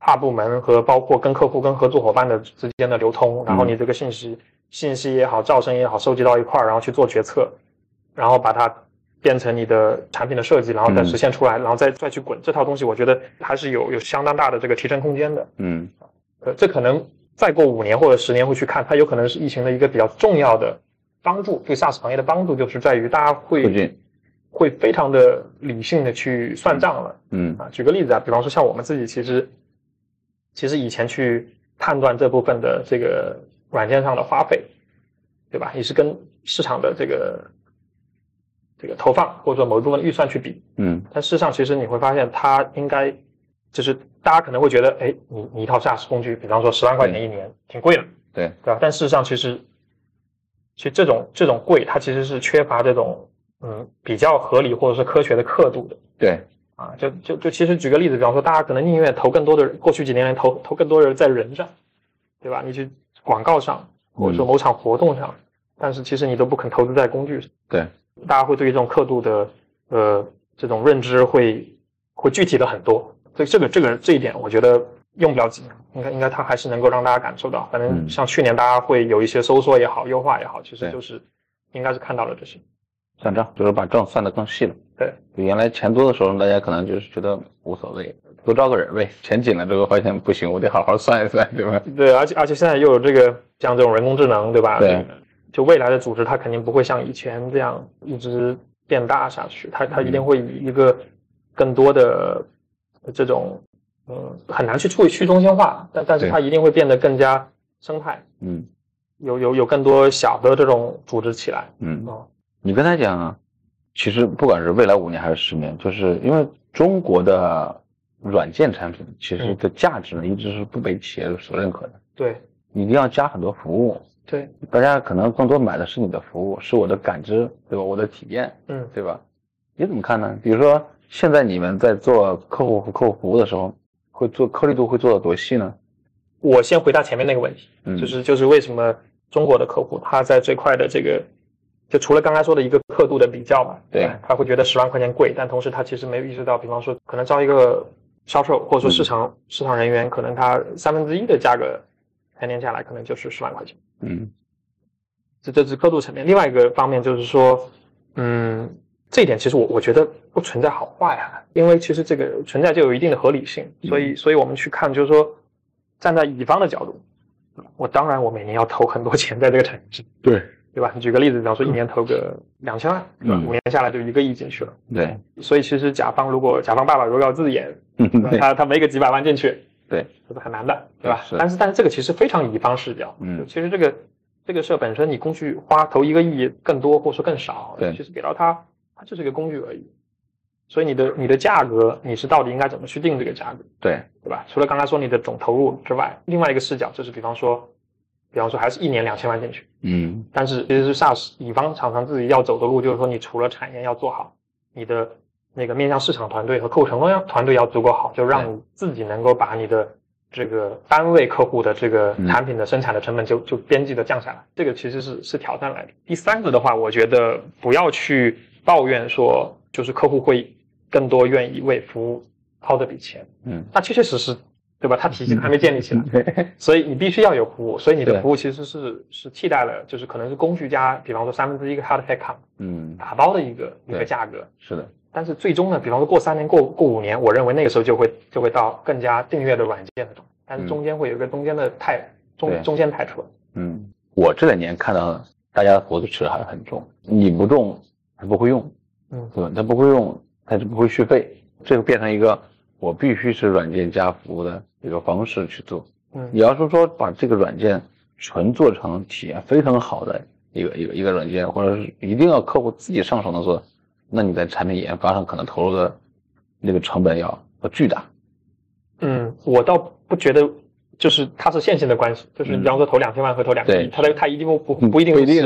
Speaker 2: 跨部门和包括跟客户、跟合作伙伴的之间的流通，然后你这个信息、信息也好、噪声也好，收集到一块儿，然后去做决策，然后把它变成你的产品的设计，然后再
Speaker 1: 嗯。
Speaker 2: 实现出来，然后再再去滚。这套东西，我觉得还是有有相当大的这个提升空间的。
Speaker 1: 嗯。
Speaker 2: 呃，这可能再过五年或者十年会去看，它有可能是疫情的一个比较重要的帮助，对 SaaS 行业的帮助就是在于大家会会非常的理性的去算账了
Speaker 1: 嗯。
Speaker 2: 啊。举个例子啊，比方说像我们自己其实其实以前去判断这部分的这个软件上的花费，对吧？也是跟市场的这个这个投放或者说某一部分预算去比，
Speaker 1: 嗯。
Speaker 2: 但事实上，其实你会发现，它应该就是大家可能会觉得，哎，你你一套 SaaS 工具，比方说十万块钱一年，挺贵的，
Speaker 1: 对。
Speaker 2: 对吧？但事实上，其实其实这种这种贵，它其实是缺乏这种嗯比较合理或者是科学的刻度的。
Speaker 1: 对
Speaker 2: 啊。就就就其实举个例子，比方说，大家可能宁愿投更多的过去几年来投投更多的在人上，对吧？你去广告上，或者说某场活动上，但是其实你都不肯投资在工具上。
Speaker 1: 对
Speaker 2: 大家会对于这种刻度的呃这种认知会会具体的很多。所以这个这个这一点，我觉得用不了几年，应该应该它还是能够让大家感受到。反正像去年大家会有一些收缩也好，优化也好，其实就是应该是看到了这些。
Speaker 1: 算账就是把账算得更细了。
Speaker 2: 对，
Speaker 1: 原来钱多的时候，大家可能就是觉得无所谓，多招个人呗。钱紧了之后发现不行，我得好好算一算，对吧？
Speaker 2: 对，而且而且现在又有这个像这种人工智能，对吧？
Speaker 1: 对。
Speaker 2: 就未来的组织，它肯定不会像以前这样一直变大下去，它它一定会以一个更多的这种，嗯，很难去处理去中心化，但但是它一定会变得更加生态，
Speaker 1: 嗯，
Speaker 2: 有有有更多小的这种组织起来，
Speaker 1: 嗯，你跟他讲啊，其实不管是未来五年还是十年，就是因为中国的软件产品其实的价值呢一直是不被企业所认可的，
Speaker 2: 对，
Speaker 1: 你一定要加很多服务。
Speaker 2: 对，
Speaker 1: 大家可能更多买的是你的服务，是我的感知，对吧？我的体验，
Speaker 2: 嗯，
Speaker 1: 对吧？你怎么看呢？比如说，现在你们在做客户和客户服务的时候，会做颗粒度会做到多细呢？
Speaker 2: 我先回答前面那个问题，嗯，就是就是为什么中国的客户他在最快的这个，就除了刚才说的一个刻度的比较嘛，
Speaker 1: 对，
Speaker 2: 他会觉得十万块钱贵，但同时他其实没有意识到，比方说可能招一个销售或者说市场市场人员，可能他三分之一的价格。三年下来可能就是十万块钱，
Speaker 1: 嗯，
Speaker 2: 这这是刻度层面。另外一个方面就是说，嗯，这一点其实我我觉得不存在好坏啊，因为其实这个存在就有一定的合理性，所以所以我们去看就是说，站在乙方的角度，我当然我每年要投很多钱在这个产业。上，
Speaker 1: 对
Speaker 2: 对吧？你举个例子，比方说一年投个两千万，嗯，五年下来就一个亿进去了，
Speaker 1: 对。
Speaker 2: 所以其实甲方如果甲方爸爸如果要自演，[LAUGHS] 他他没个几百万进去。
Speaker 1: 对，
Speaker 2: 这是很难的，对吧？但是，但是这个其实非常乙方视角。
Speaker 1: 嗯，
Speaker 2: 其实这个这个事本身，你工具花投一个亿更多，或者说更少，
Speaker 1: 对，
Speaker 2: 其实给到他，他就是个工具而已。所以你的你的价格，你是到底应该怎么去定这个价格？
Speaker 1: 对，
Speaker 2: 对吧？除了刚才说你的总投入之外，另外一个视角就是，比方说，比方说还是一年两千万进去，
Speaker 1: 嗯，
Speaker 2: 但是其实是 SaaS 乙方常常自己要走的路，就是说，你除了产业要做好，你的那个面向市场团队和客户成功团队要足够好，就让你自己能够把你的。这个单位客户的这个产品的生产的成本就就边际的降下来，这个其实是是挑战来的。第三个的话，我觉得不要去抱怨说，就是客户会更多愿意为服务掏这笔钱，
Speaker 1: 嗯，
Speaker 2: 那确确实实，对吧？它体系还没建立起来，[LAUGHS] 所以你必须要有服务，所以你的服务其实是是替代了，就是可能是工具加，比方说三分之一个 hard headcount，
Speaker 1: 嗯，
Speaker 2: 打包的一个一个价格，
Speaker 1: 是的。
Speaker 2: 但是最终呢，比方说过三年、过过五年，我认为那个时候就会就会到更加订阅的软件那种，但是中间会有一个中间的太中中间太出来。
Speaker 1: 嗯，我这两年看到大家的活子吃的还是很重，你不重他不会用，
Speaker 2: 嗯，
Speaker 1: 对吧？他不会用，他就不会续费，这个变成一个我必须是软件加服务的一个方式去做。
Speaker 2: 嗯，
Speaker 1: 你要是说把这个软件纯做成体验非常好的一个一个一个软件，或者是一定要客户自己上手能做。那你在产品研发上可能投入的那个成本要要巨大。
Speaker 2: 嗯，我倒不觉得，就是它是线性的关系，就是你比方说投两千万和投两个亿，它的它一定不不不一定
Speaker 1: 不一定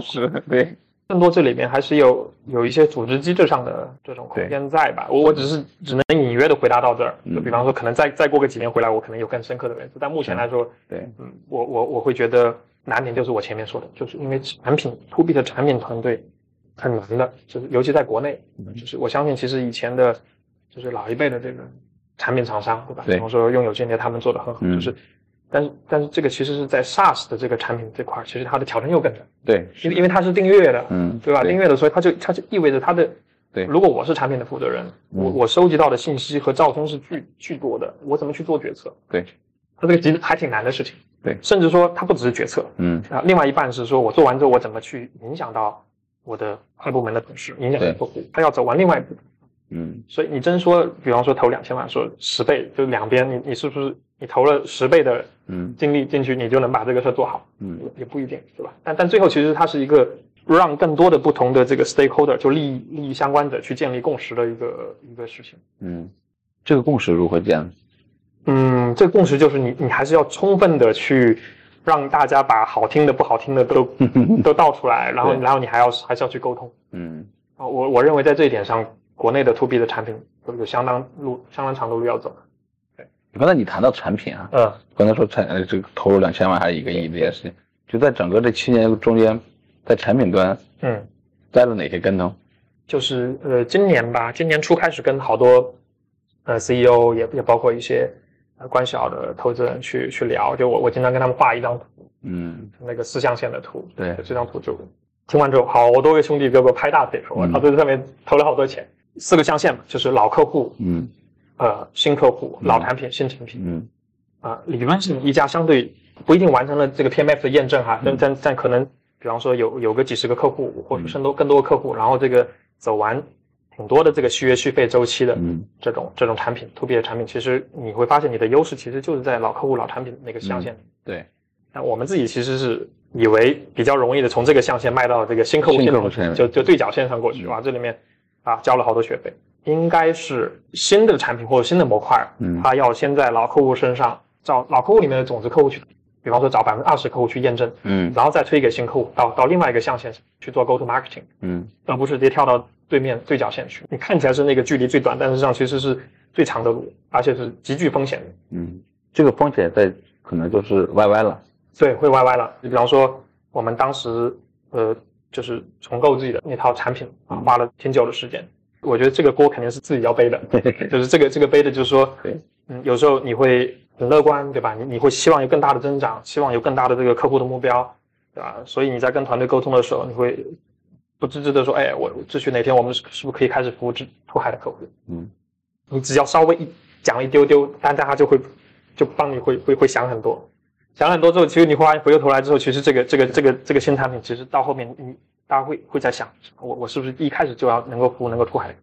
Speaker 2: 是
Speaker 1: 对，
Speaker 2: 更多这里面还是有有一些组织机制上的这种空间在吧？我我只是只能隐约的回答到这儿。就比方说，可能再再过个几年回来，我可能有更深刻的认识。但目前来说，
Speaker 1: 对，
Speaker 2: 嗯，我我我会觉得难点就是我前面说的，就是因为产品 to B 的产品团队。很难的，就是尤其在国内，就是我相信，其实以前的，就是老一辈的这个产品厂商，对吧？
Speaker 1: 对。
Speaker 2: 比方说用友间谍，他们做的很好，就是，但是但是这个其实是在 SaaS 的这个产品这块，其实它的挑战又更大。
Speaker 1: 对。
Speaker 2: 因为因为它是订阅的，
Speaker 1: 嗯，
Speaker 2: 对吧？订阅的，所以它就它就意味着它的，
Speaker 1: 对。
Speaker 2: 如果我是产品的负责人，我我收集到的信息和噪声是巨巨多的，我怎么去做决策？
Speaker 1: 对。
Speaker 2: 它这个其实还挺难的事情。
Speaker 1: 对。
Speaker 2: 甚至说，它不只是决策，
Speaker 1: 嗯
Speaker 2: 啊，另外一半是说我做完之后，我怎么去影响到。我的二部门的同事影响客户，他要走完另外一步。
Speaker 1: 嗯，
Speaker 2: 所以你真说，比方说投两千万，说十倍，就两边你你是不是你投了十倍的
Speaker 1: 嗯
Speaker 2: 精力进去，你就能把这个事做好？
Speaker 1: 嗯，
Speaker 2: 也不一定，对吧？但但最后其实它是一个让更多的不同的这个 stakeholder 就利益利益相关者去建立共识的一个一个事情。
Speaker 1: 嗯，这个共识如何建？
Speaker 2: 嗯，这个共识就是你你还是要充分的去。让大家把好听的、不好听的都 [LAUGHS] 都倒出来，然后，然后你还要还是要去沟通。
Speaker 1: 嗯，
Speaker 2: 啊，我我认为在这一点上，国内的 to B 的产品有有相当路、相当长的路要走。
Speaker 1: 对，刚才你谈到产品啊，
Speaker 2: 嗯，
Speaker 1: 刚才说产呃这个投入两千万还是一个亿这件事情，就在整个这七年中间，在产品端，
Speaker 2: 嗯，
Speaker 1: 栽了哪些跟头？
Speaker 2: 就是呃，今年吧，今年初开始跟好多呃 CEO 也也包括一些呃关系好的投资人去去聊，就我我经常跟他们画一张图，
Speaker 1: 嗯，
Speaker 2: 那个四象限的图，
Speaker 1: 对。
Speaker 2: 这张图就听完之后，好多个兄弟给我拍大腿，说我
Speaker 1: 嗯
Speaker 2: 操，在这上面投了好多钱。四个象限嘛，就是老客户、
Speaker 1: 嗯。
Speaker 2: 呃新客户、
Speaker 1: 嗯。
Speaker 2: 老产品、新产品。
Speaker 1: 嗯。
Speaker 2: 啊，理论上一家相对不一定完成了这个 PMF 的验证哈，但但但可能，比方说有有个几十个客户，或者更多更多的客户，然后这个走完挺多的这个续约续费周期的
Speaker 1: 嗯。
Speaker 2: 这种这种产品，to B 的产品，其实你会发现你的优势其实就是在老客户、老产品那个象限里。
Speaker 1: 对，
Speaker 2: 那我们自己其实是以为比较容易的从这个象限卖到这个新客户就就对角线上过去，哇，这里面啊交了好多学费。应该是新的产品或者新的模块，
Speaker 1: 嗯
Speaker 2: 它要先在老客户身上找老客户里面的种子客户去，比方说找百分之二十客户去验证，
Speaker 1: 嗯
Speaker 2: 然后再推给新客户到到另外一个象限去做 go to marketing，
Speaker 1: 嗯
Speaker 2: 而不是直接跳到对面对角线去。你看起来是那个距离最短，但实际上其实是最长的路，而且是极具风险的。
Speaker 1: 嗯，这个风险在可能就是歪歪了。
Speaker 2: 对，会歪歪了。你比方说，我们当时呃，就是重构自己的那套产品啊，花了挺久的时间。我觉得这个锅肯定是自己要背的，[LAUGHS] 就是这个这个背的，就是说，嗯，有时候你会很乐观，对吧？你你会希望有更大的增长，希望有更大的这个客户的目标，对吧？所以你在跟团队沟通的时候，你会不自知的说，哎，我秩序哪天我们是是不是可以开始服务出出海的客户？
Speaker 1: 嗯
Speaker 2: 你只要稍微一讲一丢丢，大家就会就帮你会会会想很多，想很多之后，其实你回回过头来之后，其实这个这个这个这个新产品，其实到后面你大家会会在想，我我是不是一开始就要能够服务能够出海？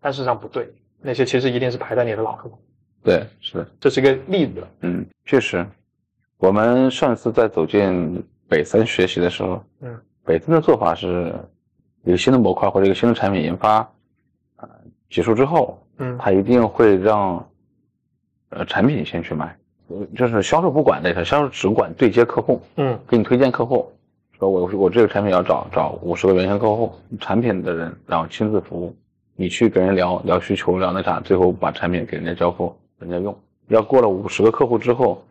Speaker 2: 但事实上不对，那些其实一定是排在你的老客户，
Speaker 1: 对，是的，
Speaker 2: 这是一个例子。
Speaker 1: 嗯，确实，我们上次在走进北森学习的时候，
Speaker 2: 嗯，
Speaker 1: 北森的做法是，一个新的模块或者一个新的产品研发，呃，结束之后，
Speaker 2: 嗯。
Speaker 1: 他一定会让，呃，产品先去卖，呃就是销售不管那个，销售只管对接客户，
Speaker 2: 嗯
Speaker 1: 给你推荐客户，说我我这个产品要找找五十个原先客户，产品的人然后亲自服务，你去跟人聊聊需求聊那啥，最后把产品给人家交付，人家用。要过了五十个客户之后，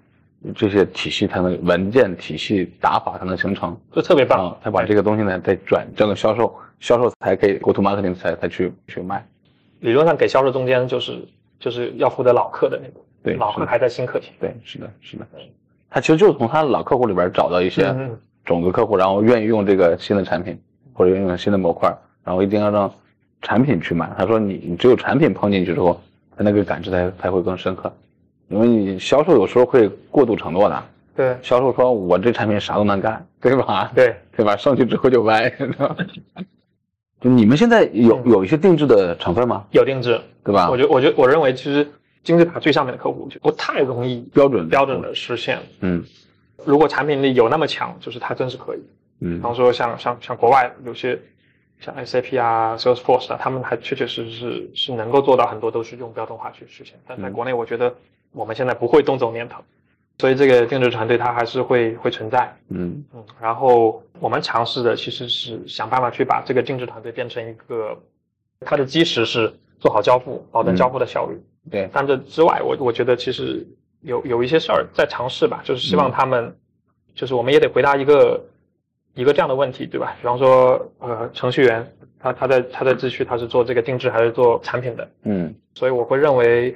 Speaker 1: 这些体系才能文件体系打法才能形成，
Speaker 2: 这特别棒
Speaker 1: 啊，，才把这个东西呢再转交给销售，销售才可以 go to marketing 才才去去卖。
Speaker 2: 理论上给销售中间就是就是要负责老客的那个，
Speaker 1: 对
Speaker 2: 老客还在新客前。
Speaker 1: 对，是的，是的，他其实就是从他老客户里边找到一些种子客户，然后愿意用这个新的产品或者愿意用新的模块，然后一定要让产品去买。他说你你只有产品碰进去之后，他那个感知才才会更深刻，因为你销售有时候会过度承诺的，
Speaker 2: 对
Speaker 1: 销售说我这产品啥都能干，对吧？
Speaker 2: 对，[LAUGHS]
Speaker 1: 对吧？上去之后就歪？[LAUGHS] 就你们现在有
Speaker 2: 嗯
Speaker 1: 有一些定制的成分吗？
Speaker 2: 有定制。
Speaker 1: 对吧？
Speaker 2: 我觉得我觉得我认为其实金字塔最上面的客户就不太容易
Speaker 1: 标准
Speaker 2: 标准，的实现。
Speaker 1: 嗯
Speaker 2: 如果产品力有那么强，就是它真是可以。比
Speaker 1: 嗯
Speaker 2: 方说像像像国外有些像 SAP 啊、Salesforce 啊，他们还确确实实是是能够做到很多都是用标准化去实现。但在
Speaker 1: 嗯
Speaker 2: 国内，我觉得我们现在不会动这种念头，所以这个定制团队它还是会会存在。
Speaker 1: 嗯
Speaker 2: 嗯，然后我们尝试的其实是想办法去把这个定制团队变成一个，它的基石是做好交付，保证交付的效率。
Speaker 1: 对，
Speaker 2: 但这之外，我我觉得其实有有一些事儿在尝试吧，就是希望
Speaker 1: 嗯
Speaker 2: 他们，就是我们也得回答一个一个这样的问题，对吧？比方说，呃，程序员他他在他在自序他是做这个定制还是做产品的，
Speaker 1: 嗯
Speaker 2: 所以我会认为，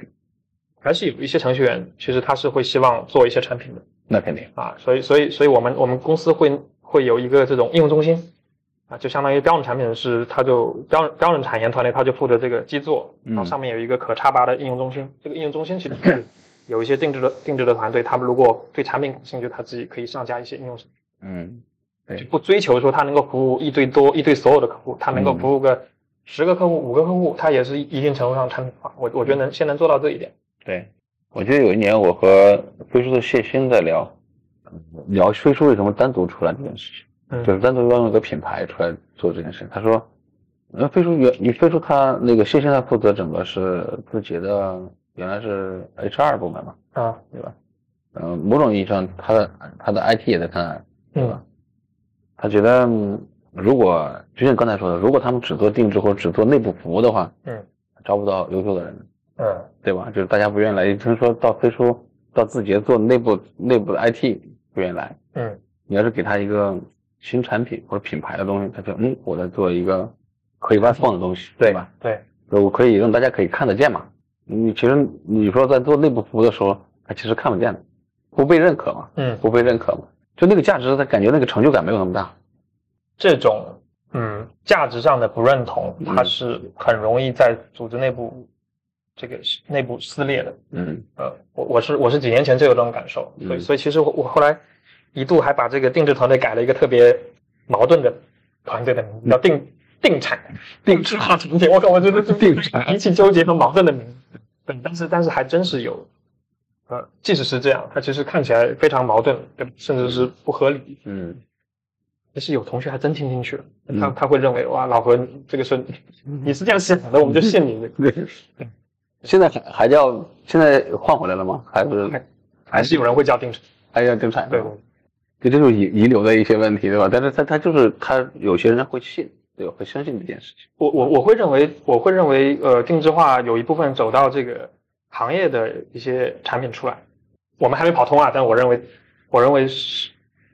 Speaker 2: 还是有一些程序员其实他是会希望做一些产品的。
Speaker 1: 那肯定，
Speaker 2: 啊，所以所以所以我们我们公司会会有一个这种应用中心啊，就相当于标准产品是它就标准标准产研团队，它就负责这个基座，然后
Speaker 1: 嗯
Speaker 2: 上面有一个可插拔的应用中心。这个应用中心其实是有一些定制的定制的团队，他们如果对产品感兴趣，他自己可以上架一些应用，
Speaker 1: 嗯
Speaker 2: 就
Speaker 1: 对，
Speaker 2: 不追求说他能够服务一堆多一堆所有的客户，他能够
Speaker 1: 嗯
Speaker 2: 服务个十个客户、五个客户，他也是一定程度上产品化。我我觉得能先能做到这一点。
Speaker 1: 对，我记得有一年我和飞书的谢鑫在聊，聊飞书为什么单独出来这件事情，
Speaker 2: 嗯
Speaker 1: 就是单独要用一个品牌出来做这件事。他说，呃，飞书原你飞书他那个谢鑫他负责整个是字节的原来是 HR 部门嘛，
Speaker 2: 啊，
Speaker 1: 对吧？嗯、某种意义上他的他的 IT 也在看，对吧？他觉得嗯如果就像刚才说的，如果他们只做定制或者只做内部服务的话，
Speaker 2: 嗯
Speaker 1: 招不到优秀的人。
Speaker 2: 嗯
Speaker 1: 对吧？就是大家不愿意来，一听说到飞书、到字节做内部内部的 IT 不愿意来。
Speaker 2: 嗯
Speaker 1: 你要是给他一个新产品或者品牌的东西，他就嗯，我在做一个可以外放的东西，对吧？？
Speaker 2: 对，
Speaker 1: 我可以让大家可以看得见嘛，你其实你说在做内部服务的时候，他其实看不见的，不被认可嘛，
Speaker 2: 嗯，
Speaker 1: 不被认可嘛，就那个价值，他感觉那个成就感没有那么大。
Speaker 2: 这种嗯价值上的不认同，
Speaker 1: 嗯
Speaker 2: 它是很容易在组织内部这个内部撕裂的。
Speaker 1: 嗯
Speaker 2: 呃，我我是我是几年前就有这种感受，所以
Speaker 1: 嗯
Speaker 2: 所以其实我我后来一度还把这个定制团队改了一个特别矛盾的团队的名字，叫定定产定制化产品。我靠，我觉得是
Speaker 1: 定产
Speaker 2: 极其纠结和矛盾的名字。对，但是但是还真是有，呃，即使是这样，它其实看起来非常矛盾，对甚至是不合理。
Speaker 1: 嗯
Speaker 2: 但是有同学还真听进去了，
Speaker 1: 嗯
Speaker 2: 他他会认为哇，老何这个是你是这样想的，我们就信你 [LAUGHS] 这个。
Speaker 1: 对，现在还还叫现在换回来了吗？还是
Speaker 2: 还还是有人会叫定产，
Speaker 1: 还要定产？
Speaker 2: 对，
Speaker 1: 这就是遗遗留的一些问题，对吧？但是他他就是他有些人会信，对吧？会相信这件事情。
Speaker 2: 我我我会认为，我会认为，呃，定制化有一部分走到这个行业的一些产品出来，我们还没跑通啊，但我认为，我认为是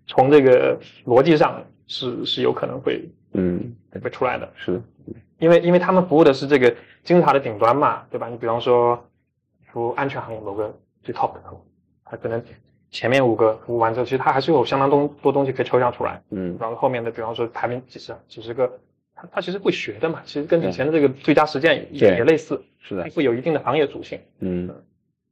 Speaker 2: 从这个逻辑上是是有可能会
Speaker 1: 嗯，
Speaker 2: 会出来的，
Speaker 1: 是，
Speaker 2: 因为因为他们服务的是这个金字塔的顶端嘛，对吧？你比方说，服务安全行业某个最 top 的客户，他可能前面五个服务完之后，其实它还是有相当多多东西可以抽象出来。
Speaker 1: 嗯
Speaker 2: 然后后面的，比方说排名几十几十个，它它其实会学的嘛，其实跟以前的这个最佳实践也也类似，
Speaker 1: 是的
Speaker 2: 它，会有一定的行业属性。
Speaker 1: 嗯，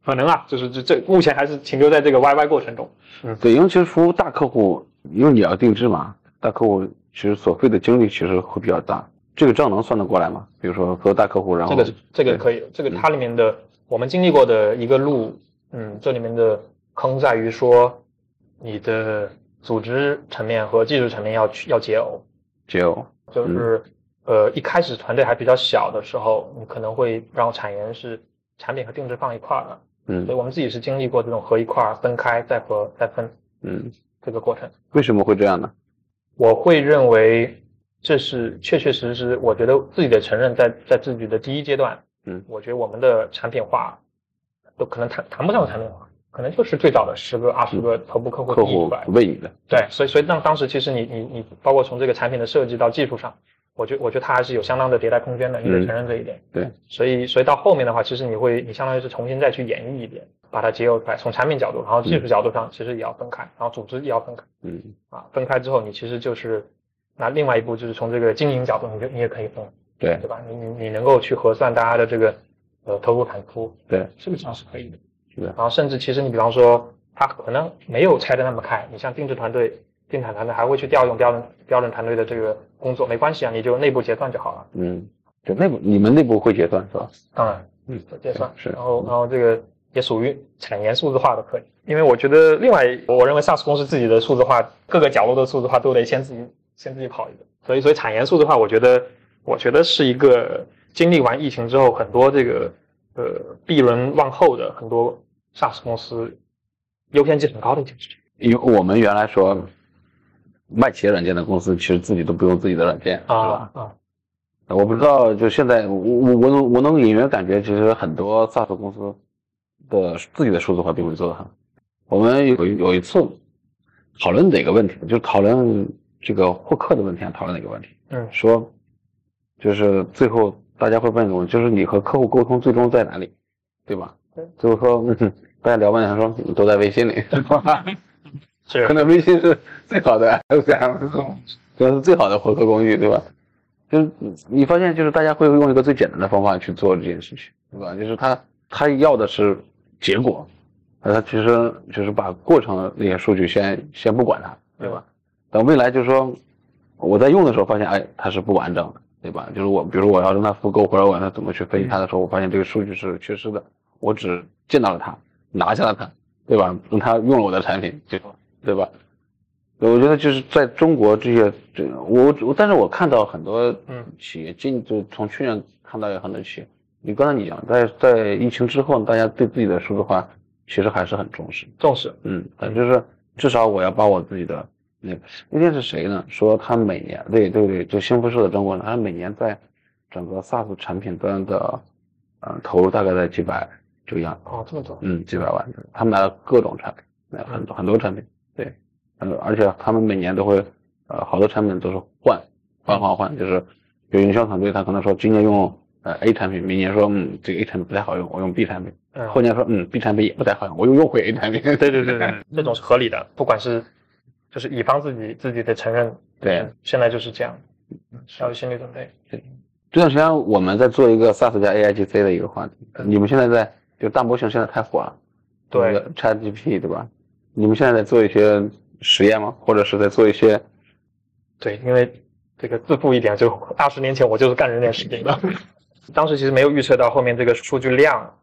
Speaker 2: 可能啊，就是这这目前还是停留在这个 YY 过程中。
Speaker 1: 嗯对，因为其实服务大客户，因为你要定制嘛，大客户其实所费的精力其实会比较大。这个账能算得过来吗？比如说和大客户，然后
Speaker 2: 这个这个可以，这个
Speaker 1: 嗯
Speaker 2: 它里面的我们经历过的一个路，嗯，这里面的坑在于说，你的组织层面和技术层面要去要解耦。
Speaker 1: 解耦
Speaker 2: 就是、呃一开始团队还比较小的时候，你可能会让产研是产品和定制放一块儿的，
Speaker 1: 嗯
Speaker 2: 所以我们自己是经历过这种合一块儿、分开再合再分
Speaker 1: 嗯，
Speaker 2: 这个过程。
Speaker 1: 为什么会这样呢？
Speaker 2: 我会认为这是确确实实，我觉得自己的承认在在自己的第一阶段，
Speaker 1: 嗯
Speaker 2: 我觉得我们的产品化都可能谈谈不上产品化，可能就是最早的十个、二十个头部客户
Speaker 1: 客户
Speaker 2: 定义出来的。
Speaker 1: 为你的，
Speaker 2: 对，所以所以那当时其实你你你包括从这个产品的设计到技术上，我觉我觉得它还是有相当的迭代空间的，你得
Speaker 1: 嗯
Speaker 2: 承认这一点。
Speaker 1: 对，
Speaker 2: 所以所以到后面的话，其实你会你相当于是重新再去演绎一遍，把它结合出来，从产品角度，然后技术角度上其实也要分开，然后组织也要分开
Speaker 1: 嗯
Speaker 2: 啊，分开之后你其实就是那另外一步就是从这个经营角度，你就你也可以分，
Speaker 1: 对
Speaker 2: 对吧？你你你能够去核算大家的这个呃投入产出，
Speaker 1: 对，
Speaker 2: 这个上是可以的。
Speaker 1: 是的，
Speaker 2: 然后甚至其实你比方说，他可能没有拆的那么开，你像定制团队、定产团队还会去调用标准标准团队的这个工作，没关系啊，你就内部结算就好了。
Speaker 1: 嗯，就内部你们内部会结算是吧？
Speaker 2: 当然，
Speaker 1: 嗯，
Speaker 2: 结算
Speaker 1: 是
Speaker 2: 然后然后这个也属于产研数字化的可以，因为我觉得另外，我认为 SaaS 公司自己的数字化各个角落的数字化都得先自己先自己跑一个，所以所以产研数字化，我觉得我觉得是一个经历完疫情之后，很多这个呃 B 轮往后的很多 SaaS 公司优先级很高的一件事情
Speaker 1: 因为我们原来说卖企业软件的公司，其实自己都不用自己的软件？
Speaker 2: 啊啊，
Speaker 1: 我不知道，就现在我我我能我能隐约感觉，其实很多 SaaS 公司的自己的数字化并没做得很好。我们有有一次讨论哪个问题，就是讨论这个获客的问题，讨论哪个问题，
Speaker 2: 嗯
Speaker 1: 说就是最后大家会问一个问题，就是你和客户沟通最终在哪里，对吧
Speaker 2: 对？
Speaker 1: 最后说，嗯，大家聊半天说都在微信里，[LAUGHS] 是吧？[LAUGHS]
Speaker 2: 是
Speaker 1: 可能微信是最好的 SM，就是最好的获客工具，对吧？就是你发现，就是大家会用一个最简单的方法去做这件事情，对吧？就是他他要的是结果，那他其实就是把过程的那些数据先先不管它，对吧？等未来就是说我在用的时候发现，哎，它是不完整的，对吧？就是我比如我要让它复购或者我让它怎么去分析它的时候，我发现这个数据是缺失的，我只见到了他，拿下了他，对吧？让他用了我的产品，就对吧？我觉得就是在中国这些，这我我，但是我看到很多
Speaker 2: 嗯
Speaker 1: 企业进就从去年看到有很多企业，你刚才你讲，在在疫情之后，大家对自己的数字化其实还是很重视，
Speaker 2: 重视，
Speaker 1: 嗯，就是至少我要把我自己的那个那天是谁呢？说他每年对对对，就幸福社的中国人，他每年在整个 SaaS 产品端的呃投入大概在几百这个样子，
Speaker 2: 哦，这么多，
Speaker 1: 嗯，几百万，他们买了各种产品，买很多很多产品，对，呃，而且他们每年都会，呃，好多产品都是换，换换换，就是有营销团队他可能说今年用呃 A 产品，明年说嗯这个 A 产品不太好用，我用 B 产品，
Speaker 2: 嗯。
Speaker 1: 后年说嗯 B 产品也不太好用，我又用回 A 产品。
Speaker 2: 对对对对，[LAUGHS] 这种是合理的，不管是就是乙方自己自己得承认，
Speaker 1: 对，
Speaker 2: 现在就是这样，嗯要有心理准备。对。
Speaker 1: 这段时间我们在做一个 SaaS 加 AIGC 的一个话题，你们现在在就大模型现在太火了，
Speaker 2: 对
Speaker 1: 那个，ChatGPT 对吧？你们现在在做一些实验吗？或者是在做一些
Speaker 2: 对，因为这个自负一点，就二十年前我就是干人脸识别的，当时其实没有预测到后面这个数据量，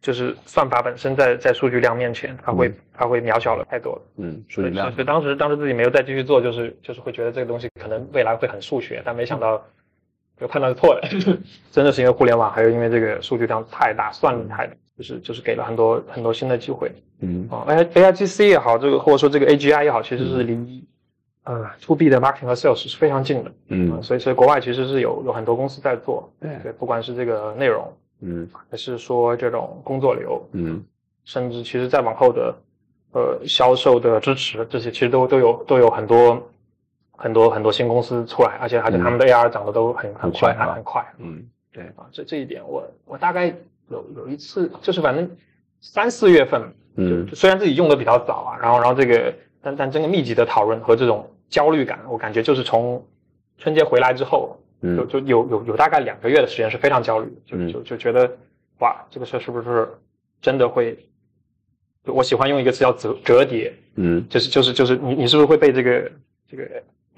Speaker 2: 就是算法本身在在数据量面前，它会、
Speaker 1: 嗯
Speaker 2: 它会渺小了太多了。
Speaker 1: 嗯数据量
Speaker 2: 所以？当时当时自己没有再继续做，就是就是会觉得这个东西可能未来会很数学，但没想到这个判断是错的，[LAUGHS] 真的是因为互联网，还有因为这个数据量太大，算力太大，就是就是给了很多很多新的机会。
Speaker 1: 嗯。
Speaker 2: 啊。A A I G C 也好，这个或者说这个 A G I 也好，其实是离啊 to B 的 marketing 和 sales 是非常近的，
Speaker 1: 嗯。
Speaker 2: 所以所以国外其实是有有很多公司在做，
Speaker 1: 对。
Speaker 2: 对，不管是这个内容，
Speaker 1: 嗯。
Speaker 2: 还是说这种工作流，
Speaker 1: 嗯。
Speaker 2: 甚至其实再往后的呃销售的支持，这些其实都都有都有很多很多很多新公司出来，而且而且他们的 AR 涨得都很
Speaker 1: 很
Speaker 2: 快
Speaker 1: 快啊。
Speaker 2: 很快。
Speaker 1: 嗯，对，
Speaker 2: 啊，这这一点我我大概有有一次就是反正三四月份，
Speaker 1: 嗯。
Speaker 2: 虽然自己用的比较早啊，然后然后这个但但这个密集的讨论和这种焦虑感，我感觉就是从春节回来之后，就
Speaker 1: 嗯。
Speaker 2: 就就有有有大概两个月的时间是非常焦虑就就就觉得哇，这个事是不是真的会？就我喜欢用一个词叫折折叠，
Speaker 1: 嗯。
Speaker 2: 就是就是就是你你是不是会被这个这个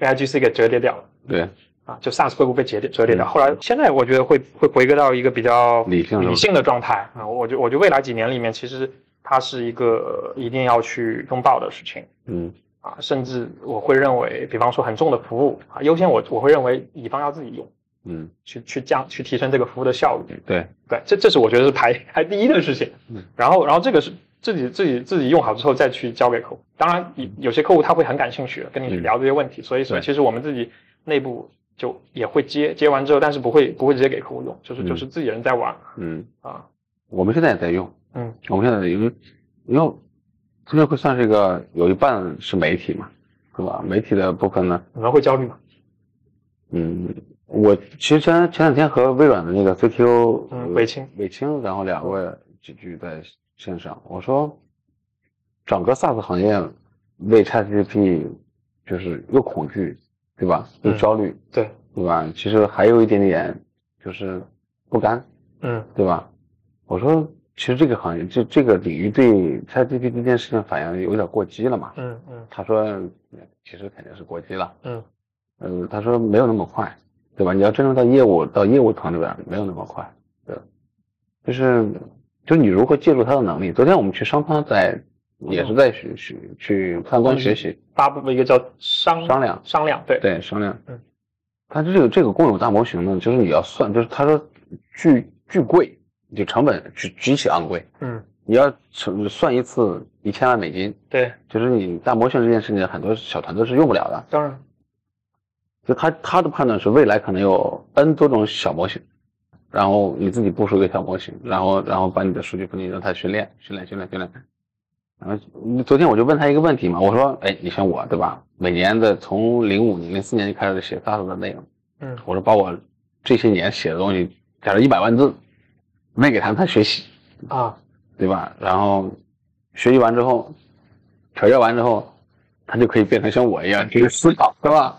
Speaker 2: AIGC 给折叠掉了
Speaker 1: 对，
Speaker 2: 啊？就 SaaS 会不会被折叠折叠掉？
Speaker 1: 嗯
Speaker 2: 后来现在我觉得会会回归到一个比较
Speaker 1: 理性
Speaker 2: 理性的状态啊。我觉我觉得未来几年里面，其实它是一个一定要去拥抱的事情。
Speaker 1: 嗯
Speaker 2: 啊，甚至我会认为，比方说很重的服务啊，优先我我会认为乙方要自己用，
Speaker 1: 嗯
Speaker 2: 去去降去提升这个服务的效率。
Speaker 1: 对，
Speaker 2: 对，这这是我觉得是排排第一的事情。
Speaker 1: 嗯，
Speaker 2: 然后然后这个是自己自己自己用好之后再去交给客户。当然，有有些客户他会很感兴趣跟你去
Speaker 1: 嗯。
Speaker 2: 聊这些问题，所以所以其实我们自己内部就也会接接完之后，但是不会不会直接给客户用，就是
Speaker 1: 嗯。
Speaker 2: 就是自己人在玩。
Speaker 1: 嗯，
Speaker 2: 啊。
Speaker 1: 我们现在也在用，
Speaker 2: 嗯。
Speaker 1: 我们现在因为因为中间会算是一个有一半是媒体嘛，对吧？媒体的部分呢，
Speaker 2: 你们会焦虑吗？
Speaker 1: 嗯，我其实前前两天和微软的那个 CTO
Speaker 2: 嗯韦青。
Speaker 1: 韦青，然后两位几句在线上，我说整个 SaaS 行业为 ChatGPT 就是又恐惧，对吧？又
Speaker 2: 嗯
Speaker 1: 焦虑，
Speaker 2: 对，
Speaker 1: 对吧？其实还有一点点就是不甘，
Speaker 2: 嗯
Speaker 1: 对吧？我说其实这个行业这这个领域对 ChatGPT 这件事情反应有点过激了嘛？
Speaker 2: 嗯嗯
Speaker 1: 他说其实肯定是过激了。
Speaker 2: 嗯
Speaker 1: 呃，他说没有那么快，对吧？你要真正到业务到业务层里边，没有那么快，对，就是就你如何借助他的能力。昨天我们去商汤在也是在学学去参观学习
Speaker 2: 发布了一个叫商
Speaker 1: 商量，
Speaker 2: 商量，对，
Speaker 1: 对商量。
Speaker 2: 嗯，
Speaker 1: 他这个这个共有大模型呢，就是你要算，就是他说巨巨贵，就成本极极其昂贵，
Speaker 2: 嗯
Speaker 1: 你要成算一次一千万美金，
Speaker 2: 对，
Speaker 1: 就是你大模型这件事情，很多小团队是用不了的。
Speaker 2: 当然，
Speaker 1: 就他他的判断是未来可能有 N 多种小模型，然后你自己部署一个小模型，然后然后把你的数据分析让它训练训练训练训练。然后昨天我就问他一个问题嘛，我说，哎，你像我对吧？每年的从零五年零四年就开始写 SaaS 的内容，
Speaker 2: 嗯
Speaker 1: 我说把我这些年写的东西，假如一百万字，喂给他，他学习，
Speaker 2: 啊，
Speaker 1: 对吧？然后学习完之后，调教完之后，他就可以变成像我一样去思考，对吧？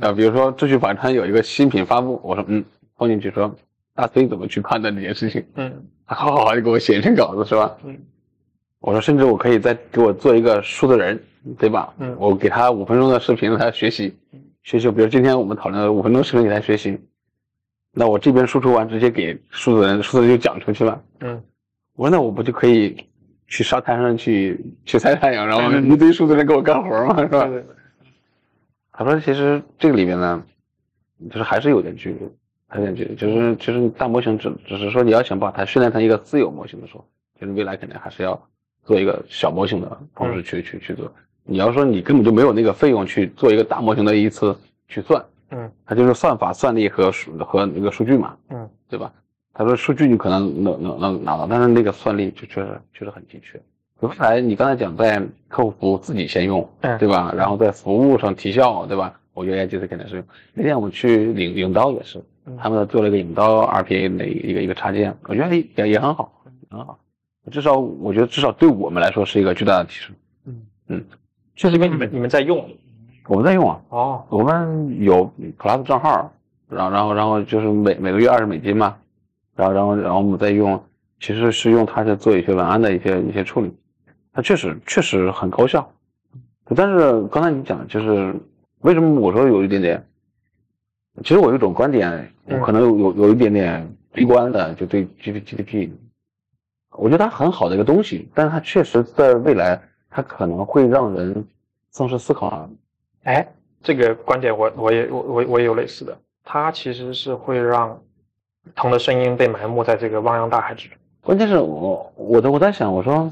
Speaker 1: 啊，比如说秩序法团有一个新品发布，我说嗯，放进去说大 C 怎么去判断这件事情，
Speaker 2: 嗯
Speaker 1: 他好好好你给我写一篇稿子是吧？
Speaker 2: 嗯
Speaker 1: 我说甚至我可以再给我做一个数字人，对吧？
Speaker 2: 嗯
Speaker 1: 我给他五分钟的视频让他学习，学习，比如今天我们讨论的五分钟视频给他学习，那我这边输出完直接给数字人，数字人就讲出去了。
Speaker 2: 嗯
Speaker 1: 我说那我不就可以去沙滩上去去晒太阳，然后
Speaker 2: 嗯
Speaker 1: 一堆数字人给我干活吗？是吧？
Speaker 2: 对对对，
Speaker 1: 他说其实这个里面呢，就是还是有点距离，还有点距离。就是其实大模型只只是说你要想把它训练成一个自有模型的时候，其实未来肯定还是要做一个小模型的方式去、去去做。你要说你根本就没有那个费用去做一个大模型的一次去算，
Speaker 2: 嗯
Speaker 1: 它就是算法、算力和数和那个数据嘛，
Speaker 2: 嗯
Speaker 1: 对吧？他说数据你可能能能能拿到，但是那个算力就确实确实很精确。刚才你刚才讲在客户服务自己先用，
Speaker 2: 嗯
Speaker 1: 对吧？然后在服务上提效，对吧？我觉得 AIGC 肯定是用。那天我们去领领刀也是，他们做了一个引刀 RPA 的一个一个插件，我觉得也也很好，很好。至少我觉得至少对我们来说是一个巨大的提升。
Speaker 2: 嗯。
Speaker 1: 嗯，
Speaker 2: 确实因为你们你们在用。
Speaker 1: 我们在用啊，
Speaker 2: 哦，
Speaker 1: 我们有 Plus 账号，然后然后然后就是每每个月二十美金嘛，然后然后然后我们再用，其实是用它在做一些文案的一些一些处理，它确实确实很高效。但是刚才你讲就是为什么我说有一点点，其实我有一种观点，我可能有有有一点点悲观的，就对 G P G D P，我觉得它很好的一个东西，但是它确实在未来它可能会让人丧失思考。
Speaker 2: 哎，这个观点我我也我我我也有类似的，它其实是会让不同的声音被埋没在这个汪洋大海之中。
Speaker 1: 关键是我我的我在想，我说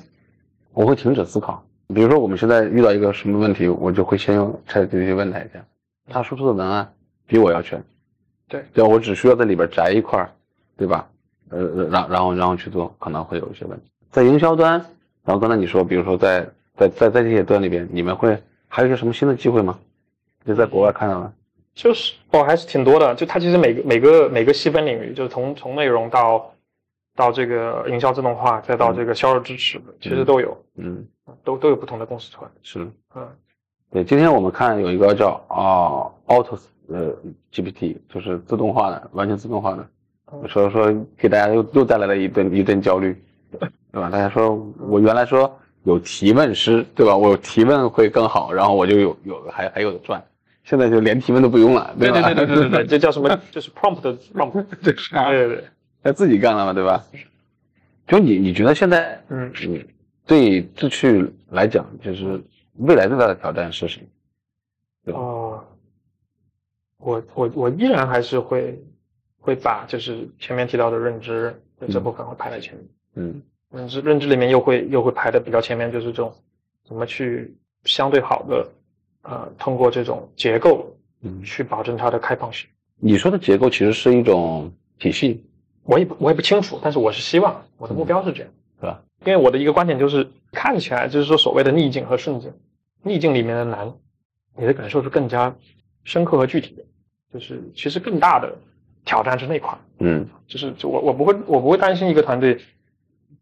Speaker 1: 我会停止思考。比如说我们现在遇到一个什么问题，我就会先用 ChatGPT 问他一下，他输出的文案比我要全。
Speaker 2: 对，
Speaker 1: 对，我只需要在里边摘一块儿，对吧？呃，然然后然后去做，可能会有一些问题。在营销端，然后刚才你说，比如说在在在在这些端里边，你们会还有一些什么新的机会吗？就在国外看到了，
Speaker 2: 就是哦，还是挺多的。就它其实每个每个每个细分领域，就是从从内容到到这个营销自动化，再到这个销售支持，其实都有，
Speaker 1: 嗯，
Speaker 2: 都都有不同的公司出来。
Speaker 1: 是，
Speaker 2: 嗯，
Speaker 1: 对。今天我们看有一个叫啊 Auto 呃 GPT，就是自动化的，完全自动化的。所以说给大家又又带来了一顿一顿焦虑，[LAUGHS] 对吧？大家说我原来说有提问师，对吧？我有提问会更好，然后我就有有还还有的赚。现在就连提问都不用了，
Speaker 2: 对
Speaker 1: 吧？
Speaker 2: 对对对对对，这叫什么？[LAUGHS] 就是 prompt prompt，[LAUGHS]
Speaker 1: 这是啊
Speaker 2: 对对对，
Speaker 1: 他自己干了嘛，对吧？就你你觉得现在
Speaker 2: 嗯，
Speaker 1: 嗯对志趣来讲，就是未来最大的挑战是什么？对吧
Speaker 2: 哦，我我我依然还是会会把就是前面提到的认知的这部分会排在前面。
Speaker 1: 嗯
Speaker 2: 认知认知里面又会又会排的比较前面，就是这种怎么去相对好的呃通过这种结构
Speaker 1: 嗯，
Speaker 2: 去保证它的开放性。
Speaker 1: 你说的结构其实是一种体系，
Speaker 2: 我也不我也不清楚，但是我是希望我的目标是这样，
Speaker 1: 是吧？
Speaker 2: 因为我的一个观点就是看起来就是说所谓的逆境和顺境，逆境里面的难，你的感受是更加深刻和具体的，就是其实更大的挑战是那块。
Speaker 1: 嗯
Speaker 2: 就是就我我不会我不会担心一个团队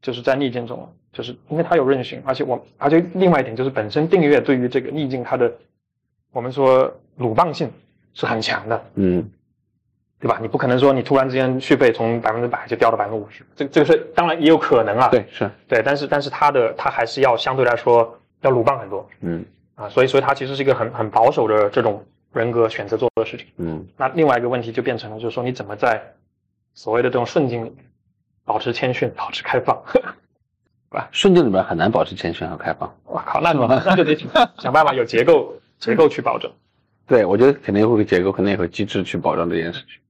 Speaker 2: 就是在逆境中，就是因为它有韧性，而且我而且另外一点就是本身订阅对于这个逆境它的我们说鲁棒性是很强的，
Speaker 1: 嗯
Speaker 2: 对吧？你不可能说你突然之间续费从百分之百就掉到百分之五十，这这个是当然也有可能啊，
Speaker 1: 对是
Speaker 2: 对，但是但是它的它还是要相对来说要鲁棒很多
Speaker 1: 嗯
Speaker 2: 啊，所以所以它其实是一个很很保守的这种人格选择做的事情。
Speaker 1: 嗯
Speaker 2: 那另外一个问题就变成了，就是说你怎么在所谓的这种顺境里面保持谦逊，保持开放。[LAUGHS]
Speaker 1: 顺境里面很难保持谦逊和开放。[LAUGHS]
Speaker 2: 我靠，那那就得想办法有结构结构去保证。[LAUGHS]
Speaker 1: 对，我觉得肯定会有结构，肯定也有机制去保障这件事情。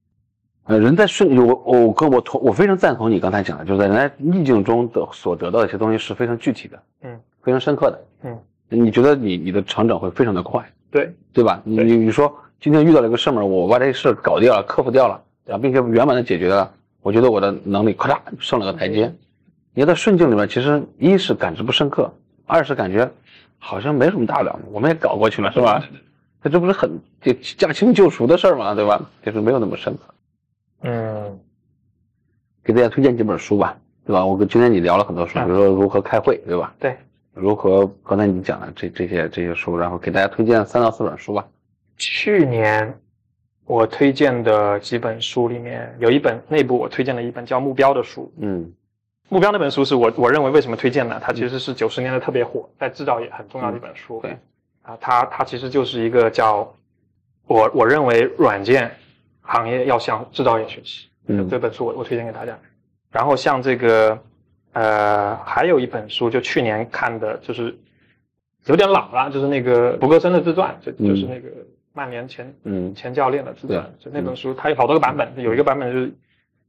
Speaker 1: 呃，人在顺，我我跟我同我非常赞同你刚才讲的，就是在人在逆境中的所得到的一些东西是非常具体的，
Speaker 2: 嗯，
Speaker 1: 非常深刻的。
Speaker 2: 嗯，
Speaker 1: 你觉得你你的成长会非常的快，
Speaker 2: 对，
Speaker 1: 对吧？你你你说今天遇到了一个事儿，我把这事儿搞掉了，克服掉了，然后并且圆满的解决了，我觉得我的能力咔嚓上了个台阶。你在顺境里面，其实一是感知不深刻，二是感觉好像没什么大不了的，我们也搞过去了，是吧？那这不是很就驾轻就熟的事儿嘛，对吧？就是没有那么深刻。
Speaker 2: 嗯
Speaker 1: 给大家推荐几本书吧，对吧？我跟今天你聊了很多书，比如说如何开会，对吧？
Speaker 2: 对，
Speaker 1: 如何刚才你讲的这这些这些书，然后给大家推荐三到四本书吧。
Speaker 2: 去年我推荐的几本书里面有一本内部我推荐了一本叫《目标》的书，
Speaker 1: 嗯
Speaker 2: 目标那本书是我我认为为什么推荐呢？它其实是九十年代特别火，在制造业很重要的一本书。
Speaker 1: 对
Speaker 2: 啊，它它其实就是一个叫我我认为软件行业要向制造业学习。
Speaker 1: 嗯
Speaker 2: 这本书我我推荐给大家。然后像这个呃，还有一本书就去年看的，就是有点老了，就是那个福格森的自传，就就是那个曼联前
Speaker 1: 嗯，
Speaker 2: 前教练的自传，
Speaker 1: 对。
Speaker 2: 就那本书，它有好多个版本，有一个版本就是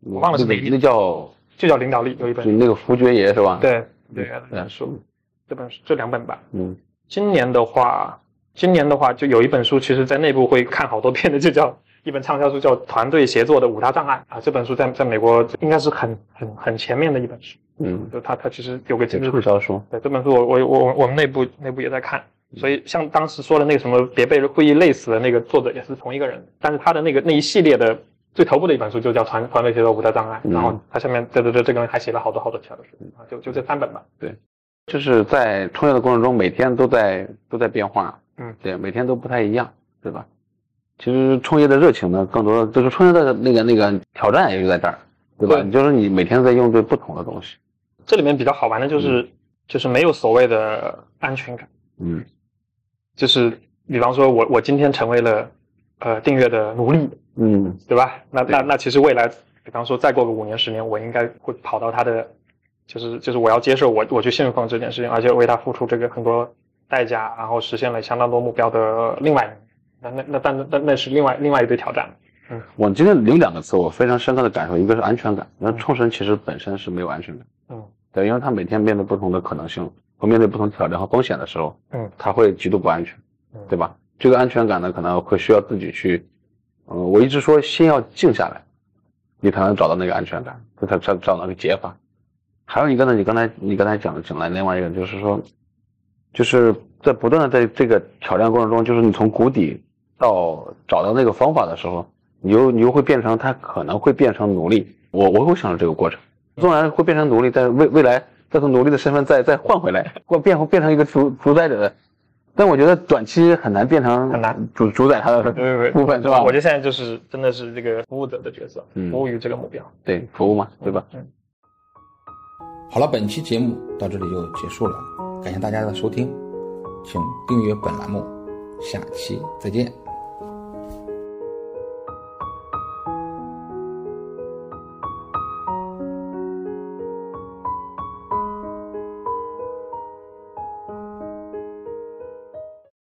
Speaker 2: 我忘了是哪一
Speaker 1: 那叫
Speaker 2: 就叫领导力，有一本。
Speaker 1: 就那个福爵爷是吧？，
Speaker 2: 对对
Speaker 1: 嗯
Speaker 2: 那本书，这本书这两本吧。
Speaker 1: 嗯。
Speaker 2: 今年的话，今年的话就有一本书，其实在内部会看好多遍的，就叫一本畅销书，叫《团队协作的五大障碍》啊。这本书在在美国应该是很很很前面的一本书，
Speaker 1: 嗯，
Speaker 2: 就它它其实有个
Speaker 1: 这
Speaker 2: 经
Speaker 1: 畅销书。
Speaker 2: 对这本书我我我我们内部内部也在看，所以像当时说的那个什么别被会议累死的那个作者也是同一个人，但是他的那个那一系列的最头部的一本书就叫《团团队协作五大障碍》，
Speaker 1: 嗯。
Speaker 2: 然后他下面这这这这个人还写了好多好多其他的书啊，就就这三本吧。对。
Speaker 1: 就是在创业的过程中，每天都在都在变化，
Speaker 2: 嗯，
Speaker 1: 对，每天都不太一样，对吧？其实创业的热情呢，更多的就是创业的那个那个挑战也就在这儿，对吧？
Speaker 2: 对。
Speaker 1: 就是你每天在用对不同的东西，
Speaker 2: 这里面比较好玩的就是、就是没有所谓的安全感，
Speaker 1: 嗯。
Speaker 2: 就是比方说我我今天成为了呃订阅的奴隶，
Speaker 1: 嗯。
Speaker 2: 对吧？那那那其实未来，比方说再过个五年十年，我应该会跑到他的，就是就是我要接受我我去信奉这件事情，而且为他付出这个很多代价，然后实现了相当多目标的另外一面，那那那但那那是另外另外一堆挑战。
Speaker 1: 嗯我今天有两个词，我非常深刻的感受，一个是安全感。那创始人其实本身是没有安全感，
Speaker 2: 嗯
Speaker 1: 对，因为他每天面对不同的可能性和面对不同挑战和风险的时候，
Speaker 2: 嗯
Speaker 1: 他会极度不安全，
Speaker 2: 嗯
Speaker 1: 对吧？这个安全感呢，可能会需要自己去，呃，我一直说先要静下来，你才能找到那个安全感，就才找找那个解法。还有一个呢，你刚才你刚才讲讲了另外一个，就是说，就是在不断的在这个挑战过程中，就是你从谷底到找到那个方法的时候，你又你又会变成他可能会变成奴隶。我我会想到这个过程，纵然会变成奴隶，但是未未来再从奴隶的身份再再换回来，或变变成一个主主宰者的，但我觉得短期很难变成
Speaker 2: 很难
Speaker 1: 主主宰他的部分是吧？
Speaker 2: 我觉得现在就是真的是这个服务者的角色，
Speaker 1: 嗯
Speaker 2: 服务于这个目标，
Speaker 1: 对服务嘛，对吧？
Speaker 2: 嗯。
Speaker 3: 好了，本期节目到这里就结束了，感谢大家的收听，请订阅本栏目，下期再见。